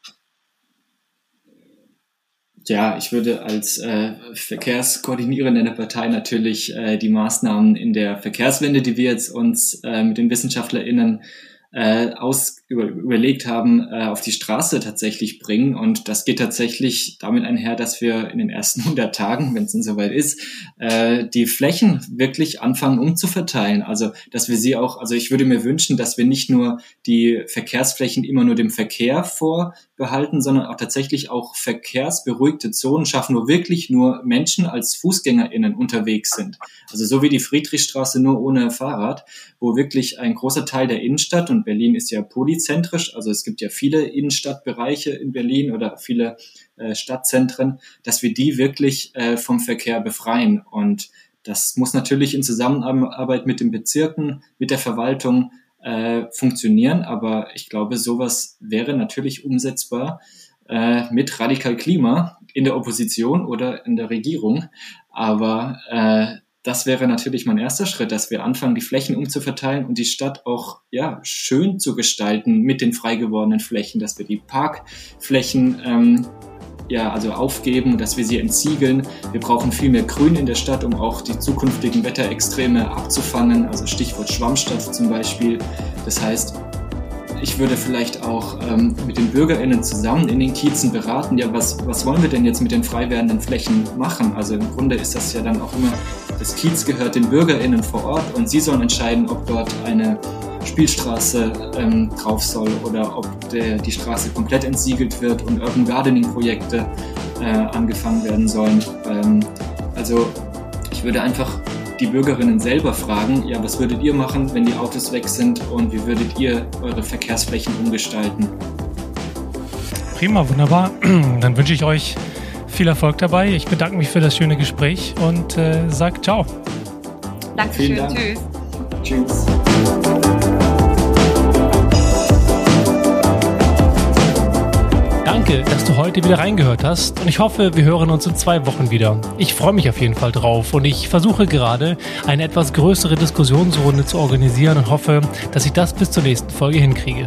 Ja, ich würde als äh, Verkehrskoordinierende der Partei natürlich äh, die Maßnahmen in der Verkehrswende, die wir jetzt uns äh, mit den WissenschaftlerInnen äh, aus, über, überlegt haben, äh, auf die Straße tatsächlich bringen. Und das geht tatsächlich damit einher, dass wir in den ersten 100 Tagen, wenn es denn soweit ist, äh, die Flächen wirklich anfangen umzuverteilen. Also, dass wir sie auch, also ich würde mir wünschen, dass wir nicht nur die Verkehrsflächen immer nur dem Verkehr vorbehalten, sondern auch tatsächlich auch verkehrsberuhigte Zonen schaffen, wo wirklich nur Menschen als FußgängerInnen unterwegs sind. Also so wie die Friedrichstraße nur ohne Fahrrad, wo wirklich ein großer Teil der Innenstadt und und Berlin ist ja polyzentrisch, also es gibt ja viele Innenstadtbereiche in Berlin oder viele äh, Stadtzentren, dass wir die wirklich äh, vom Verkehr befreien. Und das muss natürlich in Zusammenarbeit mit den Bezirken, mit der Verwaltung äh, funktionieren, aber ich glaube, sowas wäre natürlich umsetzbar äh, mit Radikal Klima in der Opposition oder in der Regierung. Aber äh, das wäre natürlich mein erster Schritt, dass wir anfangen, die Flächen umzuverteilen und die Stadt auch ja schön zu gestalten mit den frei gewordenen Flächen, dass wir die Parkflächen ähm, ja also aufgeben, dass wir sie entsiegeln. Wir brauchen viel mehr Grün in der Stadt, um auch die zukünftigen Wetterextreme abzufangen. Also Stichwort Schwammstadt zum Beispiel. Das heißt, ich würde vielleicht auch ähm, mit den BürgerInnen zusammen in den Kiezen beraten, ja, was, was wollen wir denn jetzt mit den frei werdenden Flächen machen? Also im Grunde ist das ja dann auch immer, das Kiez gehört den BürgerInnen vor Ort und sie sollen entscheiden, ob dort eine Spielstraße ähm, drauf soll oder ob der, die Straße komplett entsiegelt wird und Urban Gardening Projekte äh, angefangen werden sollen. Ähm, also ich würde einfach die Bürgerinnen selber fragen, ja, was würdet ihr machen, wenn die Autos weg sind und wie würdet ihr eure Verkehrsflächen umgestalten? Prima, wunderbar. Dann wünsche ich euch viel Erfolg dabei. Ich bedanke mich für das schöne Gespräch und äh, sage ciao. Dankeschön. Dank. Tschüss. Tschüss. Danke, dass du heute wieder reingehört hast und ich hoffe, wir hören uns in zwei Wochen wieder. Ich freue mich auf jeden Fall drauf und ich versuche gerade eine etwas größere Diskussionsrunde zu organisieren und hoffe, dass ich das bis zur nächsten Folge hinkriege.